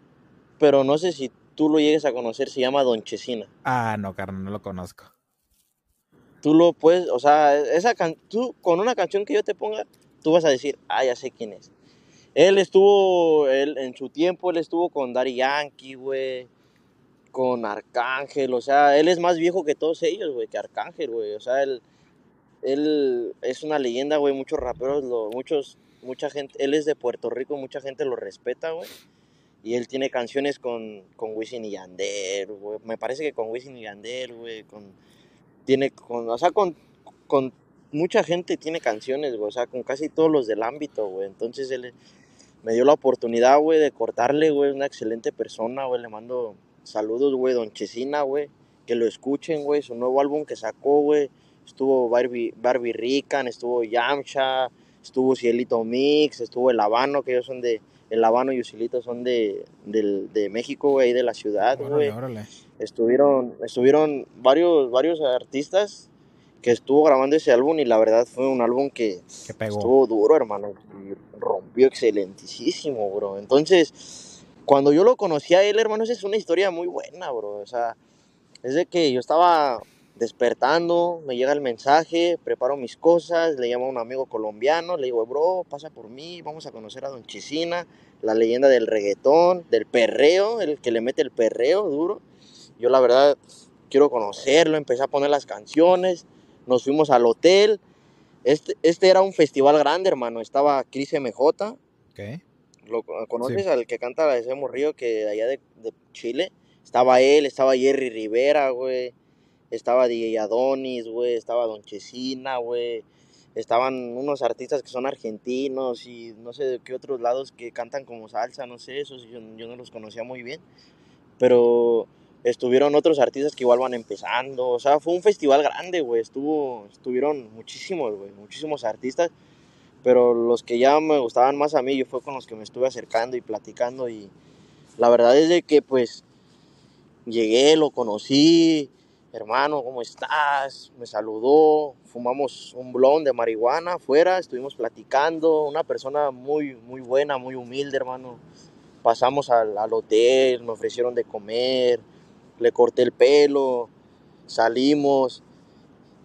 pero no sé si tú lo llegues a conocer. Se llama Don Chesina. Ah, no, carnal, no lo conozco. Tú lo puedes, o sea, esa can tú con una canción que yo te ponga, tú vas a decir, ah, ya sé quién es. Él estuvo, él en su tiempo, él estuvo con Daddy Yankee, güey, con Arcángel, o sea, él es más viejo que todos ellos, güey, que Arcángel, güey, o sea, él, él es una leyenda, güey, muchos raperos, muchos, mucha gente, él es de Puerto Rico, mucha gente lo respeta, güey, y él tiene canciones con, con Wisin y Yandel, güey, me parece que con Wisin y Yandel, güey, con tiene con, o sea, con, con mucha gente tiene canciones, güey, o sea, con casi todos los del ámbito, güey. Entonces él me dio la oportunidad, güey, de cortarle, güey, una excelente persona, güey. Le mando saludos, güey, Don Chesina, güey, que lo escuchen, güey, su nuevo álbum que sacó, güey. Estuvo Barbie, Barbie Rican, estuvo Yamcha, estuvo Cielito Mix, estuvo El Habano, que ellos son de, El Habano y Usilito son de, del- de México, güey, de la ciudad, güey estuvieron estuvieron varios varios artistas que estuvo grabando ese álbum y la verdad fue un álbum que Que pegó. estuvo duro hermano y rompió excelentísimo bro entonces cuando yo lo conocí a él hermano esa es una historia muy buena bro o sea es de que yo estaba despertando, me llega el mensaje, preparo mis cosas, le llamo a un amigo colombiano, le digo, bro, pasa por mí, vamos a conocer a Don Chisina, la leyenda del reggaetón, del perreo, el que le mete el perreo duro. Yo la verdad quiero conocerlo, empecé a poner las canciones, nos fuimos al hotel. Este, este era un festival grande, hermano, estaba Cris MJ. Ok. ¿Lo conoces al que canta ese morrillo que de allá de, de Chile? Estaba él, estaba Jerry Rivera, güey. Estaba DJ Adonis, güey, estaba Don Chesina, güey, estaban unos artistas que son argentinos y no sé de qué otros lados que cantan como salsa, no sé, esos yo, yo no los conocía muy bien, pero estuvieron otros artistas que igual van empezando, o sea, fue un festival grande, güey, estuvo, estuvieron muchísimos, güey, muchísimos artistas, pero los que ya me gustaban más a mí, yo fue con los que me estuve acercando y platicando y la verdad es de que pues llegué, lo conocí, hermano, ¿cómo estás? Me saludó, fumamos un blond de marihuana afuera, estuvimos platicando, una persona muy, muy buena, muy humilde, hermano. Pasamos al, al hotel, me ofrecieron de comer, le corté el pelo, salimos.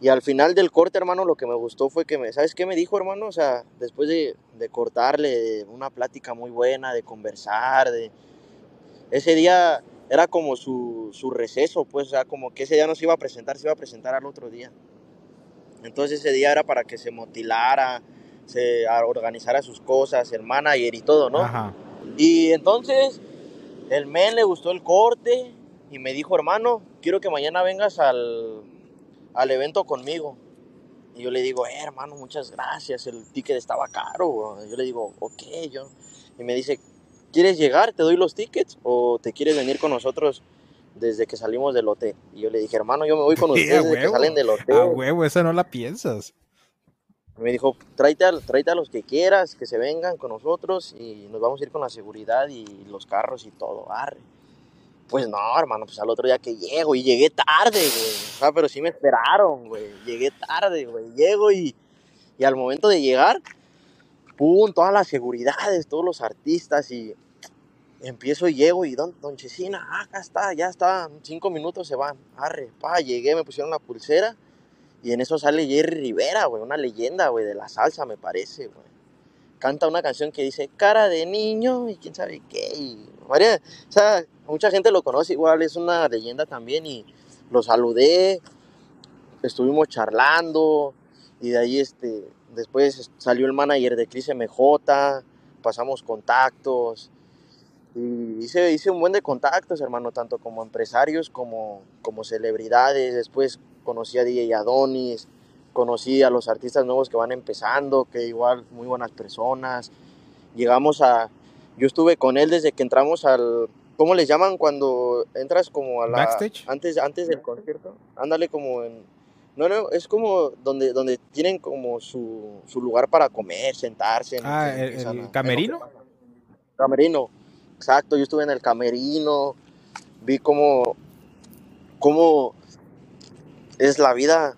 Y al final del corte, hermano, lo que me gustó fue que me, ¿sabes qué me dijo, hermano? O sea, después de, de cortarle una plática muy buena, de conversar, de... Ese día era como su, su, receso, pues, o sea, como que ese día no se iba a presentar, se iba a presentar al otro día. Entonces ese día era para que se motilara, se organizara sus cosas, el manager y todo, ¿no? Ajá. Y entonces el men le gustó el corte y me dijo, hermano, quiero que mañana vengas al, al evento conmigo. Y yo le digo, eh, hermano, muchas gracias, el ticket estaba caro. Yo le digo, ok, yo. Y me dice, ¿quieres llegar? ¿Te doy los tickets? ¿O te quieres venir con nosotros desde que salimos del hotel? Y yo le dije, hermano, yo me voy con ustedes desde que salen del hotel. A huevo, esa no la piensas. Me dijo, tráete a, tráete a los que quieras, que se vengan con nosotros y nos vamos a ir con la seguridad y los carros y todo, arre. Pues no, hermano, pues al otro día que llego y llegué tarde, güey. O sea, pero sí me esperaron, güey. Llegué tarde, güey. Llego y, y al momento de llegar, pum, todas las seguridades, todos los artistas y empiezo y llego y don, don Chesina, ah, acá está, ya está, cinco minutos se van, arre, pa, llegué, me pusieron la pulsera y en eso sale Jerry Rivera, güey, una leyenda, güey, de la salsa, me parece, güey. Canta una canción que dice cara de niño y quién sabe qué. Y, María, o sea, mucha gente lo conoce igual, es una leyenda también y lo saludé, estuvimos charlando y de ahí este, después salió el manager de Cris MJ, pasamos contactos y hice, hice un buen de contactos, hermano, tanto como empresarios como, como celebridades. Después conocí a DJ Adonis, conocí a los artistas nuevos que van empezando, que igual muy buenas personas. Llegamos a, yo estuve con él desde que entramos al, ¿cómo les llaman cuando entras como a la... Backstage. Antes, antes del concierto. Ándale como en... No, no, es como donde, donde tienen como su, su lugar para comer, sentarse. en- Ah, en- el, camerino. Camerino, exacto, yo estuve en el camerino, vi cómo, cómo es la vida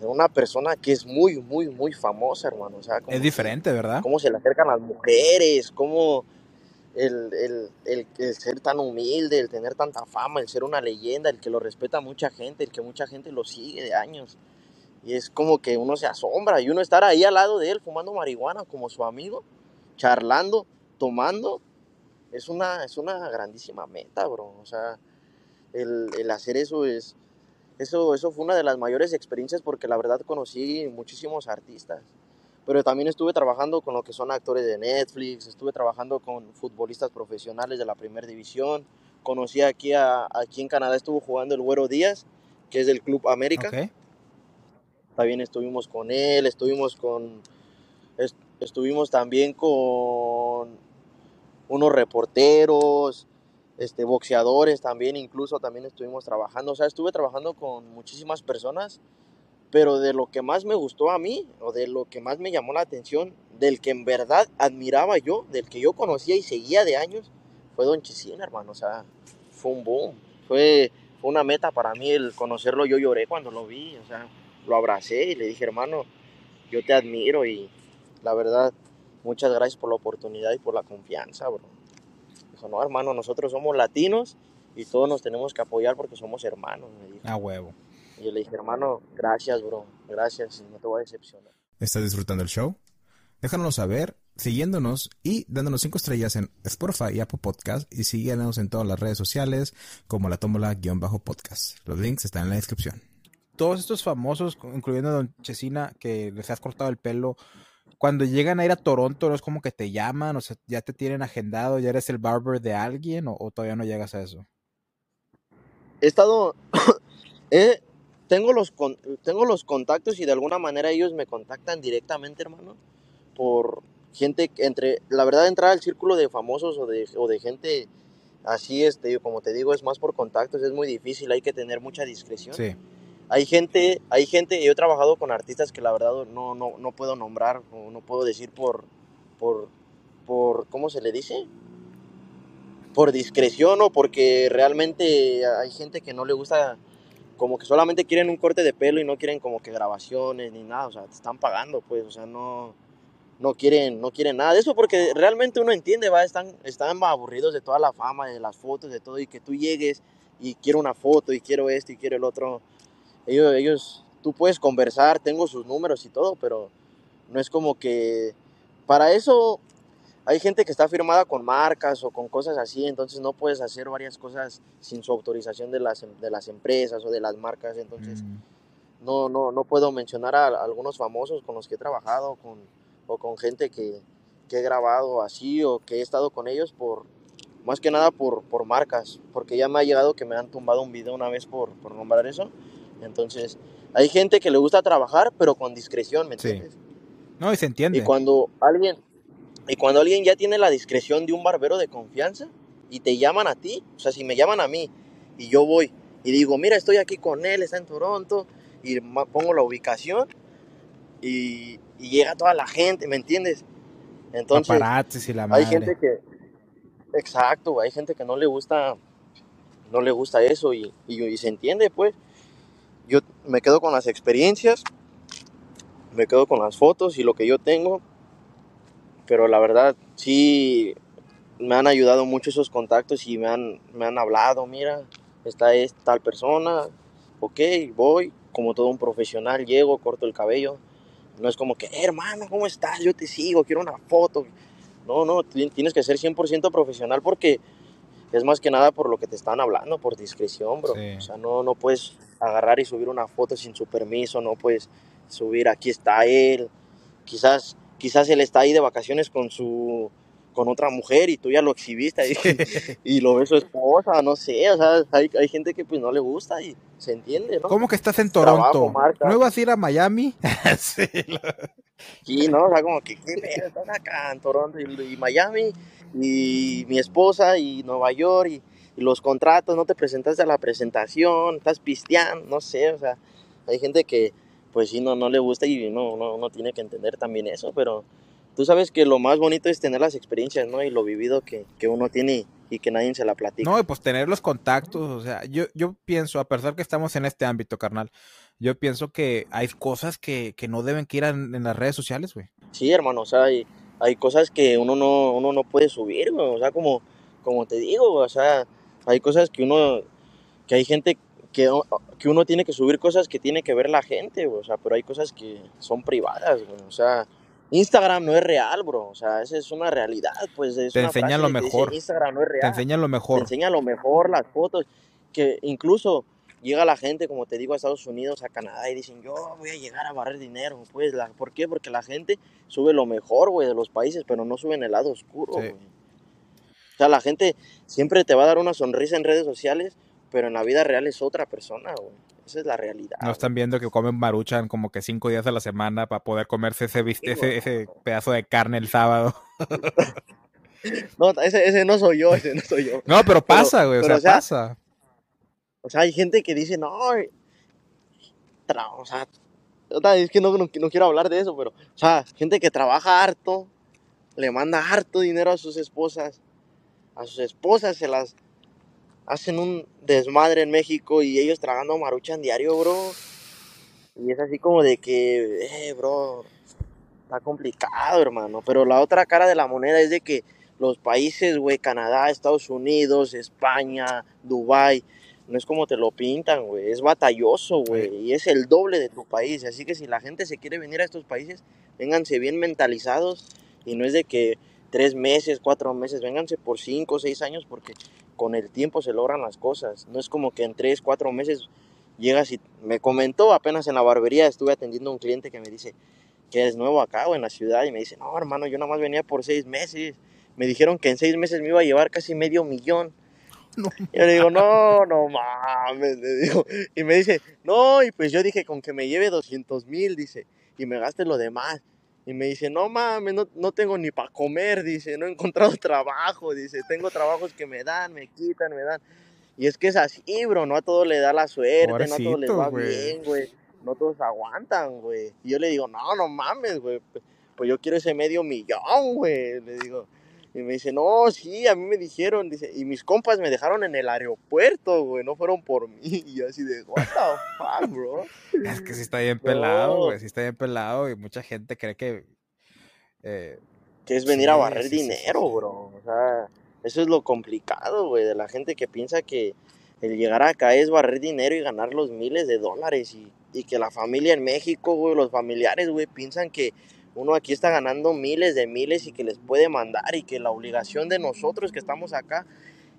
de una persona que es muy, muy, muy famosa, hermano. O sea, cómo, Es diferente, ¿verdad? cómo se le acercan las mujeres, cómo el, el, el, ser tan humilde, el tener tanta fama, el ser una leyenda, el que lo respeta mucha gente, el que mucha gente lo sigue de años. Y es como que uno se asombra y uno estar ahí al lado de él fumando marihuana como su amigo, charlando, tomando, es una, es una grandísima meta, bro. O sea, el, el hacer eso es, eso, eso fue una de las mayores experiencias porque la verdad conocí muchísimos artistas. Pero también estuve trabajando con lo que son actores de Netflix, estuve trabajando con futbolistas profesionales de la primera división. Conocí aquí, a, aquí en Canadá, estuvo jugando el Güero Díaz, que es del Club América Ok. también estuvimos con él, estuvimos con est- estuvimos también con unos reporteros, este boxeadores también, incluso también estuvimos trabajando, o sea, estuve trabajando con muchísimas personas, pero de lo que más me gustó a mí o de lo que más me llamó la atención, del que en verdad admiraba yo, del que yo conocía y seguía de años, fue Don Chisín, hermano, o sea, fue un boom, fue una meta para mí el conocerlo, yo lloré cuando lo vi, o sea, lo abracé y le dije, hermano, yo te admiro y la verdad, muchas gracias por la oportunidad y por la confianza, bro. Dijo, no, hermano, nosotros somos latinos y todos nos tenemos que apoyar porque somos hermanos, me dijo. A huevo. Y yo le dije, hermano, gracias, bro, gracias, no te voy a decepcionar. ¿Estás disfrutando el show? Déjanos saber siguiéndonos y dándonos cinco estrellas en Spotify y Apple Podcast y síguenos en todas las redes sociales como la tómbola-podcast. Los links están en la descripción. Todos estos famosos, incluyendo a Don Chesina, que les has cortado el pelo, cuando llegan a ir a Toronto, ¿no es como que te llaman? O sea, ya te tienen agendado, ya eres el barber de alguien o, o todavía no llegas a eso? He estado, tengo, los con- tengo los contactos y de alguna manera ellos me contactan directamente, hermano, por gente, entre, la verdad, entrar al círculo de famosos o de, o de gente así, este, como te digo, es más por contactos, es muy difícil, hay que tener mucha discreción. Sí. Hay gente, hay gente, yo he trabajado con artistas que la verdad no, no, no puedo nombrar o no puedo decir por, por, por, ¿cómo se le dice? Por discreción o porque realmente hay gente que no le gusta, como que solamente quieren un corte de pelo y no quieren como que grabaciones ni nada, o sea, te están pagando pues, o sea, no, no quieren, no quieren nada de eso porque realmente uno entiende, va, están, están aburridos de toda la fama, de las fotos, de todo y que tú llegues y quiero una foto y quiero esto y quiero el otro. Ellos, ellos, tú puedes conversar, tengo sus números y todo, pero no es como que para eso hay gente que está firmada con marcas o con cosas así, entonces no puedes hacer varias cosas sin su autorización de las, de las empresas o de las marcas, entonces Mm. no, no, no puedo mencionar a, algunos famosos con los que he trabajado con, o con gente que, que he grabado así o que he estado con ellos por más que nada por, por marcas, porque ya me ha llegado que me han tumbado un video una vez por, por nombrar eso. Entonces, hay gente que le gusta trabajar, pero con discreción, ¿me Sí. entiendes? No, y se entiende. Y cuando alguien y cuando alguien ya tiene la discreción de un barbero de confianza y te llaman a ti, o sea, si me llaman a mí y yo voy y digo, mira, estoy aquí con él, está en Toronto, y pongo la ubicación y, y llega toda la gente, ¿me entiendes? Entonces, y la madre. hay gente que, exacto, hay gente que no le gusta, no le gusta eso y, y, y se entiende, pues. Yo me quedo con las experiencias, me quedo con las fotos y lo que yo tengo, pero la verdad sí me han ayudado mucho esos contactos y me han, me han hablado, mira, esta es tal persona, ok, voy, como todo un profesional, llego, corto el cabello, no es como que, "Eh, hermano, ¿cómo estás? Yo te sigo, quiero una foto. No, no, ti- tienes que ser 100% profesional porque es más que nada por lo que te están hablando, por discreción, bro. Sí. O sea, no, no puedes agarrar y subir una foto sin su permiso, no puedes subir, aquí está él. Quizás, quizás él está ahí de vacaciones con su con otra mujer y tú ya lo exhibiste ahí, y lo ve su esposa, no sé, o sea, hay, hay gente que pues no le gusta y se entiende, ¿no? ¿Cómo que estás en Trabajo, Toronto? marca. ¿No ibas a ir a Miami? sí, lo- Sí, ¿no? O sea, como que, ¿qué pedo? Estás acá en Toronto y, y Miami, y mi esposa, y Nueva York, y, y los contratos, no te presentaste a la presentación, estás pisteando, no sé, o sea, hay gente que, pues sí, no, no le gusta y no, no, no tiene que entender también eso, pero tú sabes que lo más bonito es tener las experiencias, ¿no? Y lo vivido que, que uno tiene y que nadie se la platica. No, y pues tener los contactos, o sea, yo, yo pienso, a pesar que estamos en este ámbito, carnal, yo pienso que hay cosas que, que no deben que ir en, en las redes sociales, güey. Sí, hermano, o sea, hay, hay cosas que uno no, uno no puede subir, güey, o sea, como, como te digo, o sea, hay cosas que uno, que hay gente que, que uno tiene que subir cosas que tiene que ver la gente, o sea, pero hay cosas que son privadas, o sea, Instagram no es real, bro, o sea, esa es una realidad, pues es Te una enseña frase lo dice, mejor. Instagram no es Te real enseñan lo te mejor. enseña lo mejor, las fotos, que incluso llega la gente, como te digo, a Estados Unidos, a Canadá, y dicen, yo voy a llegar a barrer dinero, pues, la, ¿por qué? Porque la gente sube lo mejor, güey, de los países, pero no suben el lado oscuro, Sí. güey. O sea, la gente siempre te va a dar una sonrisa en redes sociales, pero en la vida real es otra persona, güey. Esa es la realidad. No están viendo que comen maruchan como que cinco días a la semana para poder comerse ese, pedazo de carne el sábado. No, ese, ese no soy yo, ese no soy yo. No, pero pasa, güey, o sea, o sea, pasa. O sea, hay gente que dice, no, tra- o sea, es que no, no, no quiero hablar de eso, pero, o sea, gente que trabaja harto, le manda harto dinero a sus esposas, a sus esposas se las hacen un desmadre en México y ellos tragando maruchan diario, bro. Y es así como de que, eh, bro, está complicado, hermano. Pero la otra cara de la moneda es de que los países, güey, Canadá, Estados Unidos, España, Dubái, no es como te lo pintan, güey. Es batalloso, güey. Y es el doble de tu país. Así que si la gente se quiere venir a estos países, vénganse bien mentalizados. Y no es de que tres meses, cuatro meses, vénganse por cinco, seis años, porque con el tiempo se logran las cosas. No es como que en tres, cuatro meses llegas y me comentó apenas en la barbería, estuve atendiendo a un cliente que me dice que es nuevo acá o en la ciudad y me dice, no, hermano, yo nada más venía por seis meses. Me dijeron que en seis meses me iba a llevar casi medio millón. Yo le digo, no, no mames, le digo. Y me dice, no, y pues yo dije, con que me lleve 200 mil, dice, y me gaste lo demás. Y me dice, no mames, no, no tengo ni para comer, dice, no he encontrado trabajo, dice, tengo trabajos que me dan, me quitan, me dan. Y es que es así, bro, no a todos le da la suerte, no a todos les va bien, güey. No todos aguantan, güey. Y yo le digo, no, no mames, güey. Pues, pues yo quiero ese medio millón, güey. Le digo, y me dice, no, sí, a mí me dijeron, dice, y mis compas me dejaron en el aeropuerto, güey, no fueron por mí. Y yo así de, what the fuck, bro. Es que sí está bien pelado, güey, sí está bien pelado y mucha gente cree que... Eh, que es venir a barrer dinero, bro. O sea, eso es lo complicado, güey, de la gente que piensa que el llegar acá es barrer dinero y ganar los miles de dólares y, y que la familia en México, güey, los familiares, güey, piensan que uno aquí está ganando miles de miles y que les puede mandar y que la obligación de nosotros que estamos acá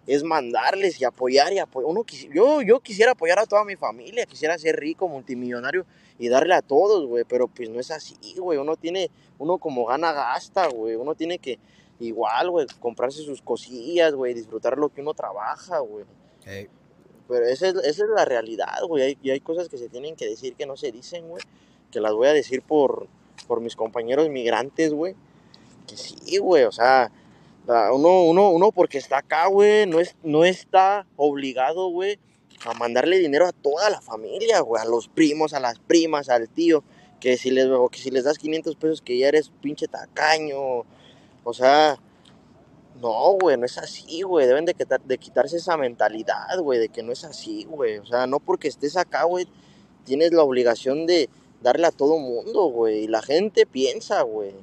es mandarles y apoyar y apoyar. Uno, yo, yo quisiera apoyar a toda mi familia, quisiera ser rico, multimillonario y darle a todos, güey, pero pues no es así, güey. Uno tiene, uno como gana, gasta, güey. Uno tiene que igual, güey, comprarse sus cosillas, güey, disfrutar lo que uno trabaja, güey. Pero esa es, esa es la realidad, güey. y hay cosas que se tienen que decir que no se dicen, güey, que las voy a decir por, por mis compañeros migrantes, güey. Que sí, güey, o sea, uno, uno, uno porque está acá, güey, no, es, no está obligado, güey, a mandarle dinero a toda la familia, güey, a los primos, a las primas, al tío, que si les, que si les das 500 pesos que ya eres pinche tacaño, o sea, no, güey, no es así, güey, deben de, de quitarse esa mentalidad, güey, de que no es así, güey, o sea, no porque estés acá, güey, tienes la obligación de, darle a todo mundo, güey. Y la gente piensa, güey.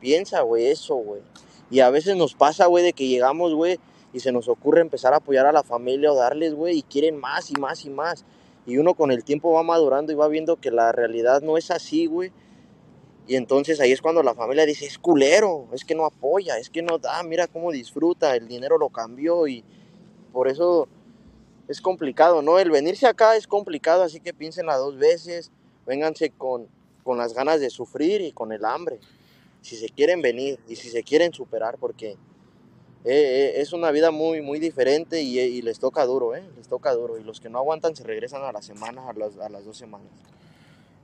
Piensa, güey, eso, güey. Y a veces nos pasa, güey, de que llegamos, güey, y se nos ocurre empezar a apoyar a la familia o darles, güey, y quieren más y más y más. Y uno con el tiempo va madurando y va viendo que la realidad no es así, güey. Y entonces ahí es cuando la familia dice, es culero, es que no apoya, es que no da, mira cómo disfruta, el dinero lo cambió y por eso es complicado, ¿no? El venirse acá es complicado, así que piénsenla dos veces vénganse con, con las ganas de sufrir y con el hambre, si se quieren venir y si se quieren superar, porque eh, eh, es una vida muy, muy diferente y, les toca duro, ¿eh? Les toca duro. Y los que no aguantan se regresan a las semanas, a las, a las dos semanas.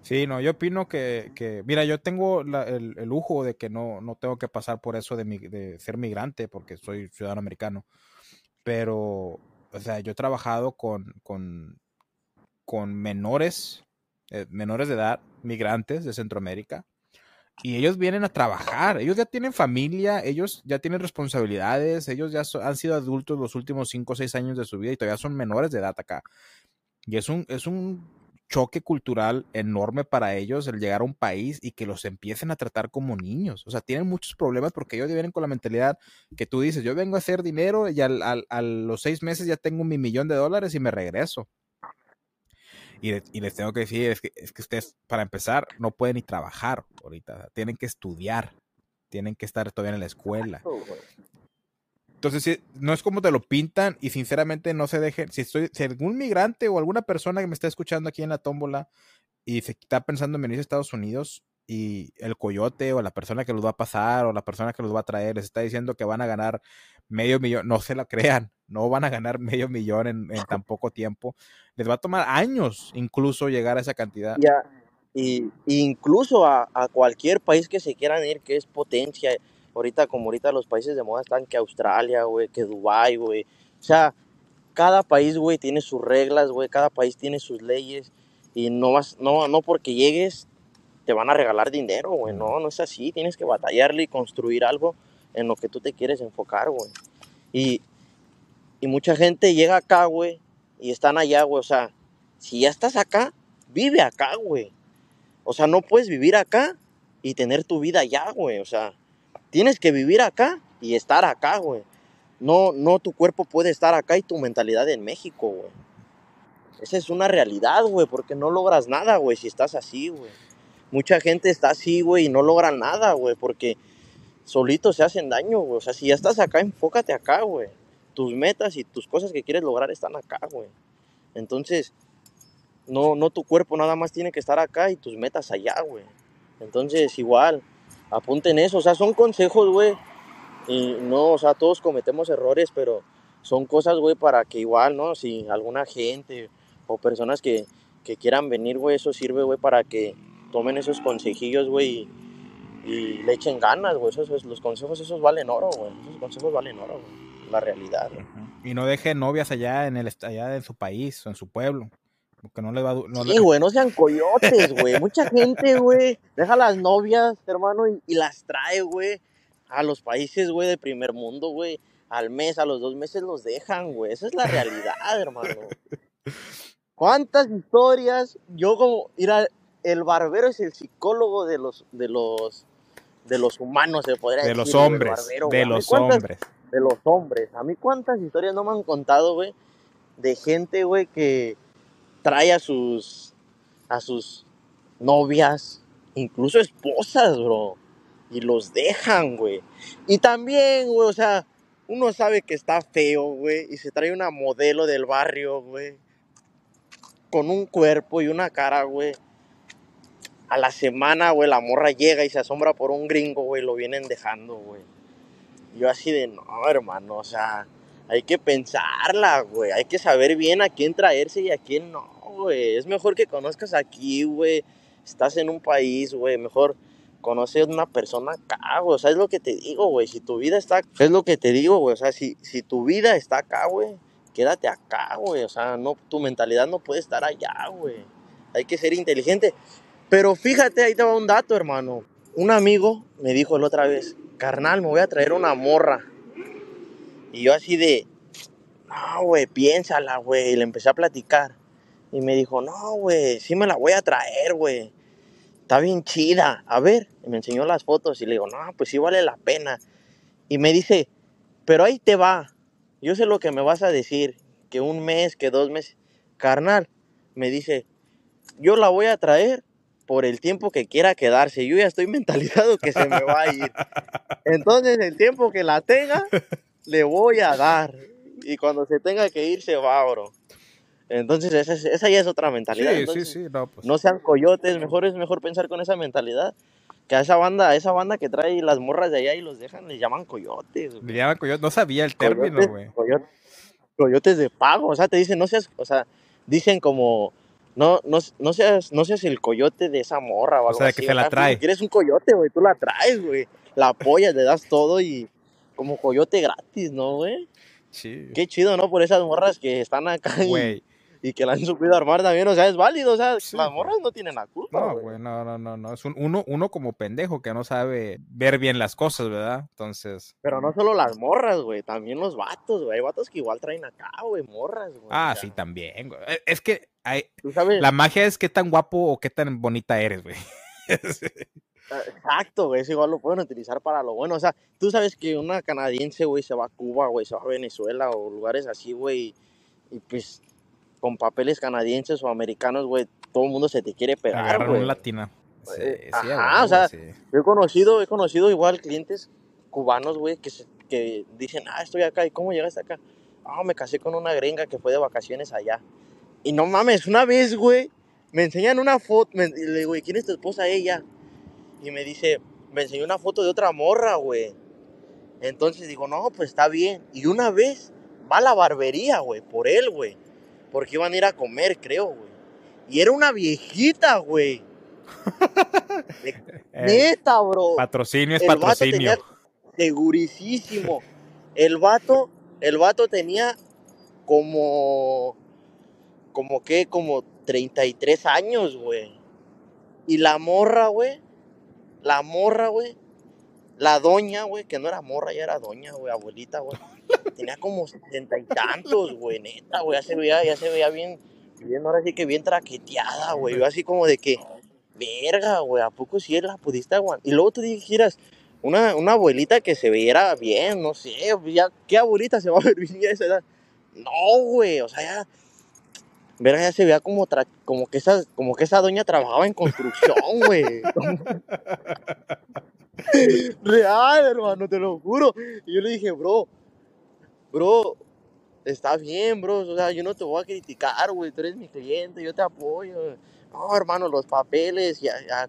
Sí, no, yo opino que, que mira, yo tengo el, el, lujo de que no, no tengo que pasar por eso de, mi, de ser migrante, porque soy ciudadano americano. Pero, o sea, yo he trabajado con, con, con menores eh, menores de edad, migrantes de Centroamérica, y ellos vienen a trabajar, ellos ya tienen familia, ellos ya tienen responsabilidades, ellos ya han sido adultos los últimos 5 o 6 años de su vida y todavía son menores de edad acá. Y es un, es un choque cultural enorme para ellos el llegar a un país y que los empiecen a tratar como niños. O sea, tienen muchos problemas porque ellos vienen con la mentalidad que tú dices, yo vengo a hacer dinero y al, a los seis meses ya tengo mi millón de dólares y me regreso. Y, les tengo que decir, es que, es que ustedes, para empezar, no pueden ni trabajar ahorita, tienen que estudiar, tienen que estar todavía en la escuela. Entonces, no es como te lo pintan y sinceramente no se dejen, si, estoy, si algún migrante o alguna persona que me está escuchando aquí en la tómbola y se está pensando en venir a Estados Unidos, y el coyote o la persona que los va a pasar o la persona que los va a traer les está diciendo que van a ganar medio millón, no se la crean, no van a ganar medio millón en, tan poco tiempo. Les va a tomar años incluso llegar a esa cantidad. Ya, y, incluso a, cualquier país que se quieran ir, que es potencia, ahorita como ahorita los países de moda están que Australia, güey, que Dubai, güey. O sea, cada país, güey, tiene sus reglas, güey, cada país tiene sus leyes y no vas, no, no porque llegues te van a regalar dinero, güey. No, no es así. Tienes que batallarle y construir algo en lo que tú te quieres enfocar, güey. Y, y mucha gente llega acá, güey, y están allá, güey. O sea, si ya estás acá, vive acá, güey. O sea, no puedes vivir acá y tener tu vida allá, güey. O sea, tienes que vivir acá y estar acá, güey. No, no tu cuerpo puede estar acá y tu mentalidad en México, güey. esa es una realidad, güey, porque no logras nada, güey, si estás así, güey. Mucha gente está así, güey, y no logra nada, güey, porque solitos se hacen daño, güey. O sea, si ya estás acá, enfócate acá, güey. Tus metas y tus cosas que quieres lograr están acá, güey. Entonces, no, no tu cuerpo nada más tiene que estar acá y tus metas allá, güey. Entonces, igual, apunten eso. O sea, son consejos, güey. Y no, o sea, todos cometemos errores, pero son cosas, güey, para que igual, ¿no? Si alguna gente o personas que, que quieran venir, güey, eso sirve, güey, para que tomen esos consejillos, güey, y le echen ganas, güey. Esos, los consejos, esos valen oro, güey. Esos consejos valen oro, güey. La realidad, güey. Y no deje novias allá en el allá en su país o en su pueblo. Porque no le va a no Sí, le- güey, no sean coyotes, güey. Mucha gente, güey, deja las novias, hermano, y, y las trae, güey, a los países, güey, de primer mundo, güey. Al mes, a los dos meses los dejan, güey. Esa es la realidad, hermano. ¿Cuántas historias? Yo como, mira, el barbero es el psicólogo de los, de los, de los humanos, se podría de decir. los hombres, barbero, de los cuántas- hombres. de los hombres. A mí cuántas historias no me han contado, güey, de gente, güey, que trae a sus a sus novias, incluso esposas, bro, y los dejan, güey. Y también, güey, o sea, uno sabe que está feo, güey, y se trae una modelo del barrio, güey, con un cuerpo y una cara, güey. A la semana, güey, la morra llega y se asombra por un gringo, güey, lo vienen dejando, güey. Yo así de, no, hermano, o sea, hay que pensarla, güey. Hay que saber bien a quién traerse y a quién no, güey. Es mejor que conozcas aquí, güey. Estás en un país, güey. Mejor conoces una persona acá, güey. O sea, es lo que te digo, güey. Si tu vida está... Es lo que te digo, güey. O sea, si, si tu vida está acá, güey, quédate acá, güey. O sea, no, tu mentalidad no puede estar allá, güey. Hay que ser inteligente. Pero fíjate, ahí te va un dato, hermano. Un amigo me dijo la otra vez, carnal, me voy a traer una morra. Y yo así de, no, güey, piénsala, güey. Y le empecé a platicar. Y me dijo, no, güey, sí me la voy a traer, güey. Está bien chida. A ver, me enseñó las fotos y le digo, no, pues sí vale la pena. Y me dice, pero ahí te va. Yo sé lo que me vas a decir, que un mes, que dos meses. Carnal, me dice, yo la voy a traer por el tiempo que quiera quedarse. Yo ya estoy mentalizado que se me va a ir. Entonces, el tiempo que la tenga, le voy a dar. Y cuando se tenga que ir, se va, bro. Entonces, esa, es- esa ya es otra mentalidad. Sí, sí, Entonces, sí, no, pues. No sean coyotes, mejor es mejor pensar con esa mentalidad. Que a esa banda, a esa banda que trae las morras de allá y los dejan, les llaman coyotes. güey. Le llaman no sabía el término, güey. coyotes, coyotes de pago, o sea, te dicen, no seas, o sea, dicen como, no, no, no seas, no seas el coyote de esa morra o algo sea, así. que se la trae. Que eres un coyote, güey, tú la traes, güey, la apoyas, le das todo y como coyote gratis, ¿no, güey? Sí. Qué chido, ¿no? Por esas morras que están acá Güey. Y que la han supido armar también, o sea, es válido, o sea, Sí, las morras no tienen la culpa, No, güey. no, no, no, no. Es un, uno, uno como pendejo que no sabe ver bien las cosas, ¿verdad? Entonces. Pero no solo las morras, güey, también los vatos, güey, hay vatos que igual traen acá, güey, morras, güey. Ah, sí, también, güey. Eh, Es que hay, Tú sabes, la magia es qué tan guapo o qué tan bonita eres, güey. Exacto, güey, eso igual lo pueden utilizar para lo bueno. O sea, tú sabes que una canadiense, güey, se va a Cuba, güey, se va a Venezuela o lugares así, güey, y pues con papeles canadienses o americanos, güey, todo el mundo se te quiere pegar, Agarran un latino. Sí, Eh, sí, ajá, o sea, sí. Yo he conocido, he conocido igual clientes cubanos, güey, que, se- que dicen, ah, estoy acá, ¿y cómo llegaste acá? Ah, me casé con una gringa que fue de vacaciones allá. Y no mames, una vez, güey, me enseñan una foto, me, y le digo, "¿Y ¿quién es tu esposa? Ella. Y me dice, me enseñó una foto de otra morra, güey. Entonces digo, no, pues está bien. Y una vez va a la barbería, güey, por él, güey. Porque iban a ir a comer, creo, güey. Y era una viejita, güey. Neta, bro. patrocinio es El vato patrocinio. tenía segurísimo. El vato, el vato tenía como, como que, como 33 años, güey. Y la morra, güey, la morra, güey, la doña, güey, que no era morra, ya era doña, güey, abuelita, güey. Tenía como setenta y tantos, güey, neta, güey, ya se veía, ya se veía bien, bien, ahora sí que bien traqueteada, güey. Yo así como de que, verga, güey, ¿a poco sí la pudiste aguantar? Y luego tú dijeras, una, una abuelita que se viera bien, no sé, ya, ¿qué abuelita se va a ver bien a esa edad? No, güey, o sea, ya, verga, ya se veía como, tra- como, que esa, como que esa doña trabajaba en construcción, güey. Real, hermano, te lo juro. Y yo le dije, bro, bro, está bien, bro. O sea, yo no te voy a criticar, güey. Tú eres mi cliente, yo te apoyo. No, hermano, los papeles, ya, ya.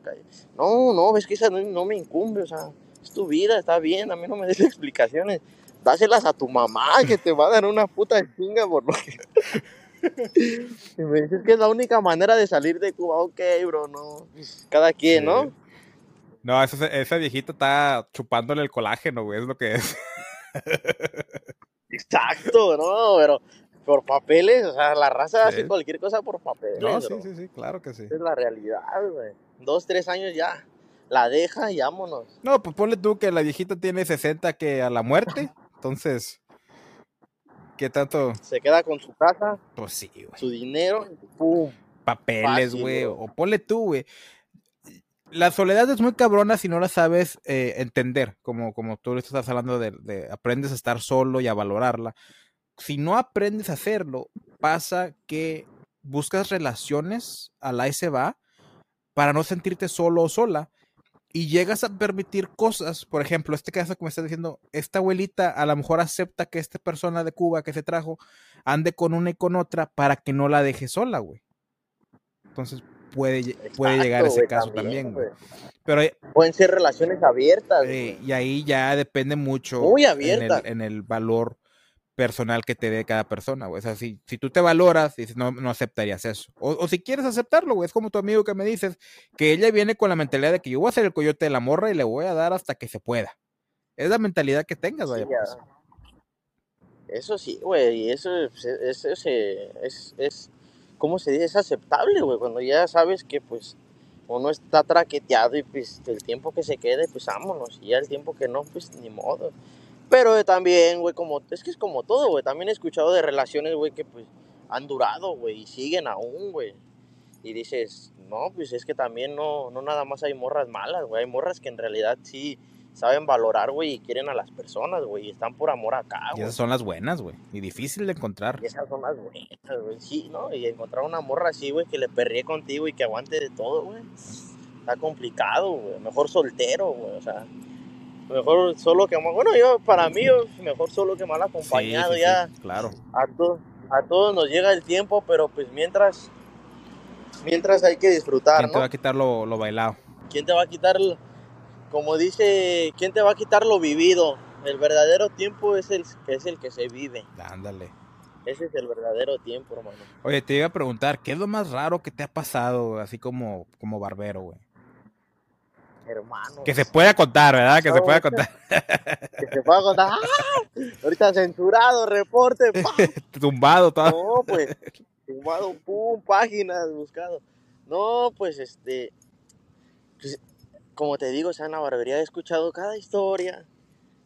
No, no, ves que esa no, me incumbe, o sea, es tu vida, está bien. A mí no me des explicaciones. Dáselas a tu mamá, que te va a dar una puta chinga por lo que. Y me dices que es la única manera de salir de Cuba. Ok, bro, no. Cada quien, ¿no? No, esa, esa viejita está chupándole el colágeno, güey, es lo que es. Exacto, no, pero por papeles, o sea, la raza Sí. hace cualquier cosa por papeles. No, sí, bro. sí, sí, claro que sí. Esa es la realidad, güey. Dos, tres años ya. La deja y vámonos. No, pues ponle tú que la viejita tiene 60 que a la muerte, entonces, ¿qué tanto? Se queda con su casa, Pues sí, güey. su dinero, pum. Papeles, güey, o ponle tú, güey. La soledad es muy cabrona si no la sabes eh, entender, como, como tú estás hablando de, de aprendes a estar solo y a valorarla. Si no aprendes a hacerlo, pasa que buscas relaciones a la se va para no sentirte solo o sola y llegas a permitir cosas, por ejemplo, este caso que me estás diciendo, esta abuelita a lo mejor acepta que esta persona de Cuba que se trajo ande con una y con otra para que no la deje sola, güey. Entonces puede, puede llegar Exacto, ese caso también. Pero Pueden ser relaciones abiertas, eh, y ahí ya depende mucho Muy en el, en el valor personal que te dé cada persona, güey. O sea, si, si tú te valoras, dices, no, no aceptarías eso. O, o si quieres aceptarlo, güey, es como tu amigo que me dices, que ella viene con la mentalidad de que yo voy a ser el coyote de la morra y le voy a dar hasta que se pueda. Es la mentalidad que tengas, vaya. Sí, ya. pues. Eso sí, güey, y eso, es, es, es, es, es- ¿cómo se dice? Es aceptable, güey, cuando ya sabes que, pues, uno está traqueteado y, pues, el tiempo que se quede, pues, vámonos, y ya el tiempo que no, pues, ni modo. Pero eh, también, güey, como, es que es como todo, güey, también he escuchado de relaciones, güey, que, pues, han durado, güey, y siguen aún, güey. Y dices, no, pues, es que también no, no nada más hay morras malas, güey, hay morras que en realidad sí saben valorar, güey, y quieren a las personas, güey, y están por amor acá, Y güey. esas son las buenas, güey. Y difícil de encontrar. Y esas son las buenas, güey. Sí, ¿no? Y encontrar una morra así, güey, que le perríe contigo y que aguante de todo, güey. Está complicado, güey. Mejor soltero, güey. O sea, mejor solo que mal. Bueno, yo, para mí, mejor solo que mal acompañado. sí, sí, ya claro. A, to- a todos nos llega el tiempo, pero pues mientras. Mientras hay que disfrutar, ¿Quién te ¿no? va a quitar lo, lo bailado? ¿Quién te va a quitar, el- como dice, quién te va a quitar lo vivido? El verdadero tiempo es el, es el que se vive. Ándale. Ese es el verdadero tiempo, hermano. Oye, te iba a preguntar, ¿qué es lo más raro que te ha pasado así como, como barbero, güey? Hermano. Que se pueda contar, ¿verdad? Que se pueda contar. que se pueda contar. ¡Ah! Ahorita censurado, reporte. Tumbado, todo. No, pues, sumado, pum, páginas, buscado. No, pues, este, pues, como te digo, o sea, en la barbería he escuchado cada historia,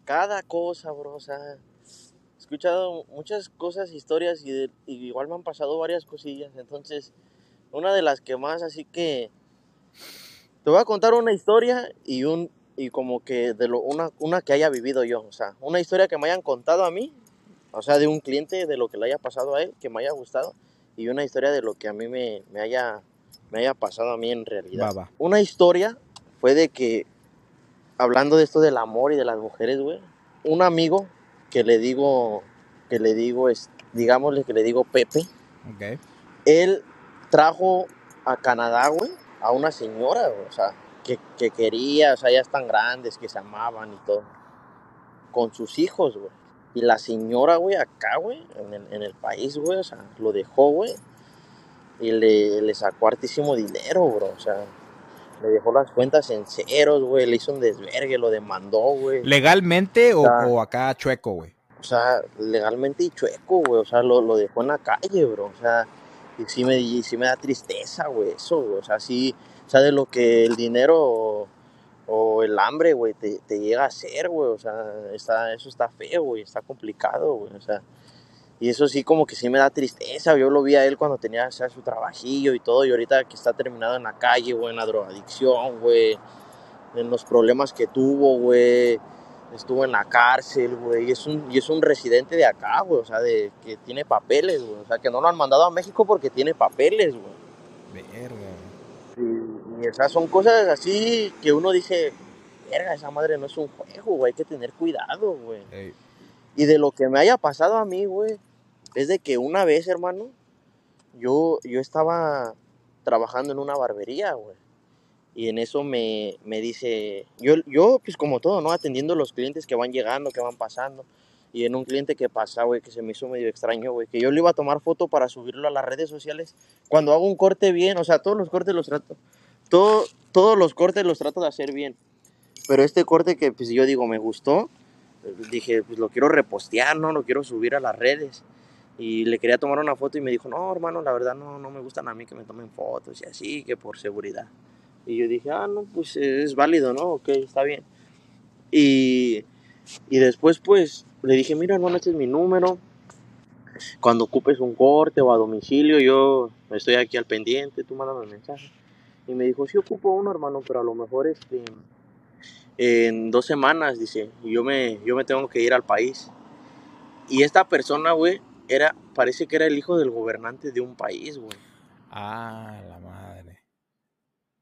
cada cosa, bro, o sea, he escuchado muchas cosas, historias y, de- y igual me han pasado varias cosillas. Entonces, una de las que más, así que, te voy a contar una historia y un, y como que de lo, una, una que haya vivido yo, o sea, una historia que me hayan contado a mí, o sea, de un cliente, de lo que le haya pasado a él, que me haya gustado, y una historia de lo que a mí me, me haya, me haya pasado a mí en realidad. Va. Una historia fue de que, hablando de esto del amor y de las mujeres, güey, un amigo que le digo, que le digo, es, digámosle que le digo Pepe, Ok. él trajo a Canadá, güey, a una señora, güey, o sea, que, que quería, o sea, ya están grandes, que se amaban y todo, con sus hijos, güey. Y la señora, güey, acá, güey, en el, en el país, güey, o sea, lo dejó, güey, y le, le sacó hartísimo dinero, bro, o sea, le dejó las cuentas en ceros, güey, le hizo un desvergue, lo demandó, güey. ¿Legalmente o, sea, o acá chueco, güey? O sea, legalmente y chueco, güey. O sea, lo, lo dejó en la calle, bro. O sea, y sí me, y sí me da tristeza, güey, eso, güey. O sea, sí, o sea, de lo que el dinero o, o el hambre, güey, te, te llega a hacer, güey. O sea, está, eso está feo, güey. Está complicado, güey. O sea, y eso sí como que sí me da tristeza. Yo lo vi a él cuando tenía o sea, su trabajillo y todo. Y ahorita que está terminado en la calle, güey, en la drogadicción, güey. En los problemas que tuvo, güey. estuvo en la cárcel, güey, y es un, y es un residente de acá, güey, o sea, de que tiene papeles, güey, o sea, que no lo han mandado a México porque tiene papeles, güey. Verga. Y, y, o sea, son cosas así que uno dice, verga, esa madre no es un juego, güey, hay que tener cuidado, güey. Ey, Y de lo que me haya pasado a mí, güey, es de que una vez, hermano, yo, yo estaba trabajando en una barbería, güey. Y en eso me, me dice, yo, yo, pues como todo, ¿no? Atendiendo los clientes que van llegando, que van pasando. Y en un cliente que pasa, güey, que se me hizo medio extraño, güey, que yo le iba a tomar foto para subirlo a las redes sociales. Cuando hago un corte bien, o sea, todos los cortes los trato, todo, todos los cortes los trato de hacer bien. Pero este corte que, pues yo digo, me gustó, dije, pues lo quiero repostear, ¿no? Lo quiero subir a las redes. Y le quería tomar una foto y me dijo, no, hermano, la verdad no, no me gustan a mí que me tomen fotos y así, que por seguridad. Y yo dije, ah, no, pues es válido, ¿no? Ok, está bien. Y, y después, pues, le dije, mira, hermano, este es mi número. Cuando ocupes un corte o a domicilio, yo estoy aquí al pendiente, tú mándame el mensaje. Y me dijo, sí ocupo uno, hermano, pero a lo mejor este, en dos semanas, dice, yo me, yo me tengo que ir al país. Y esta persona, güey, era, parece que era el hijo del gobernante de un país, güey. Ah, la madre.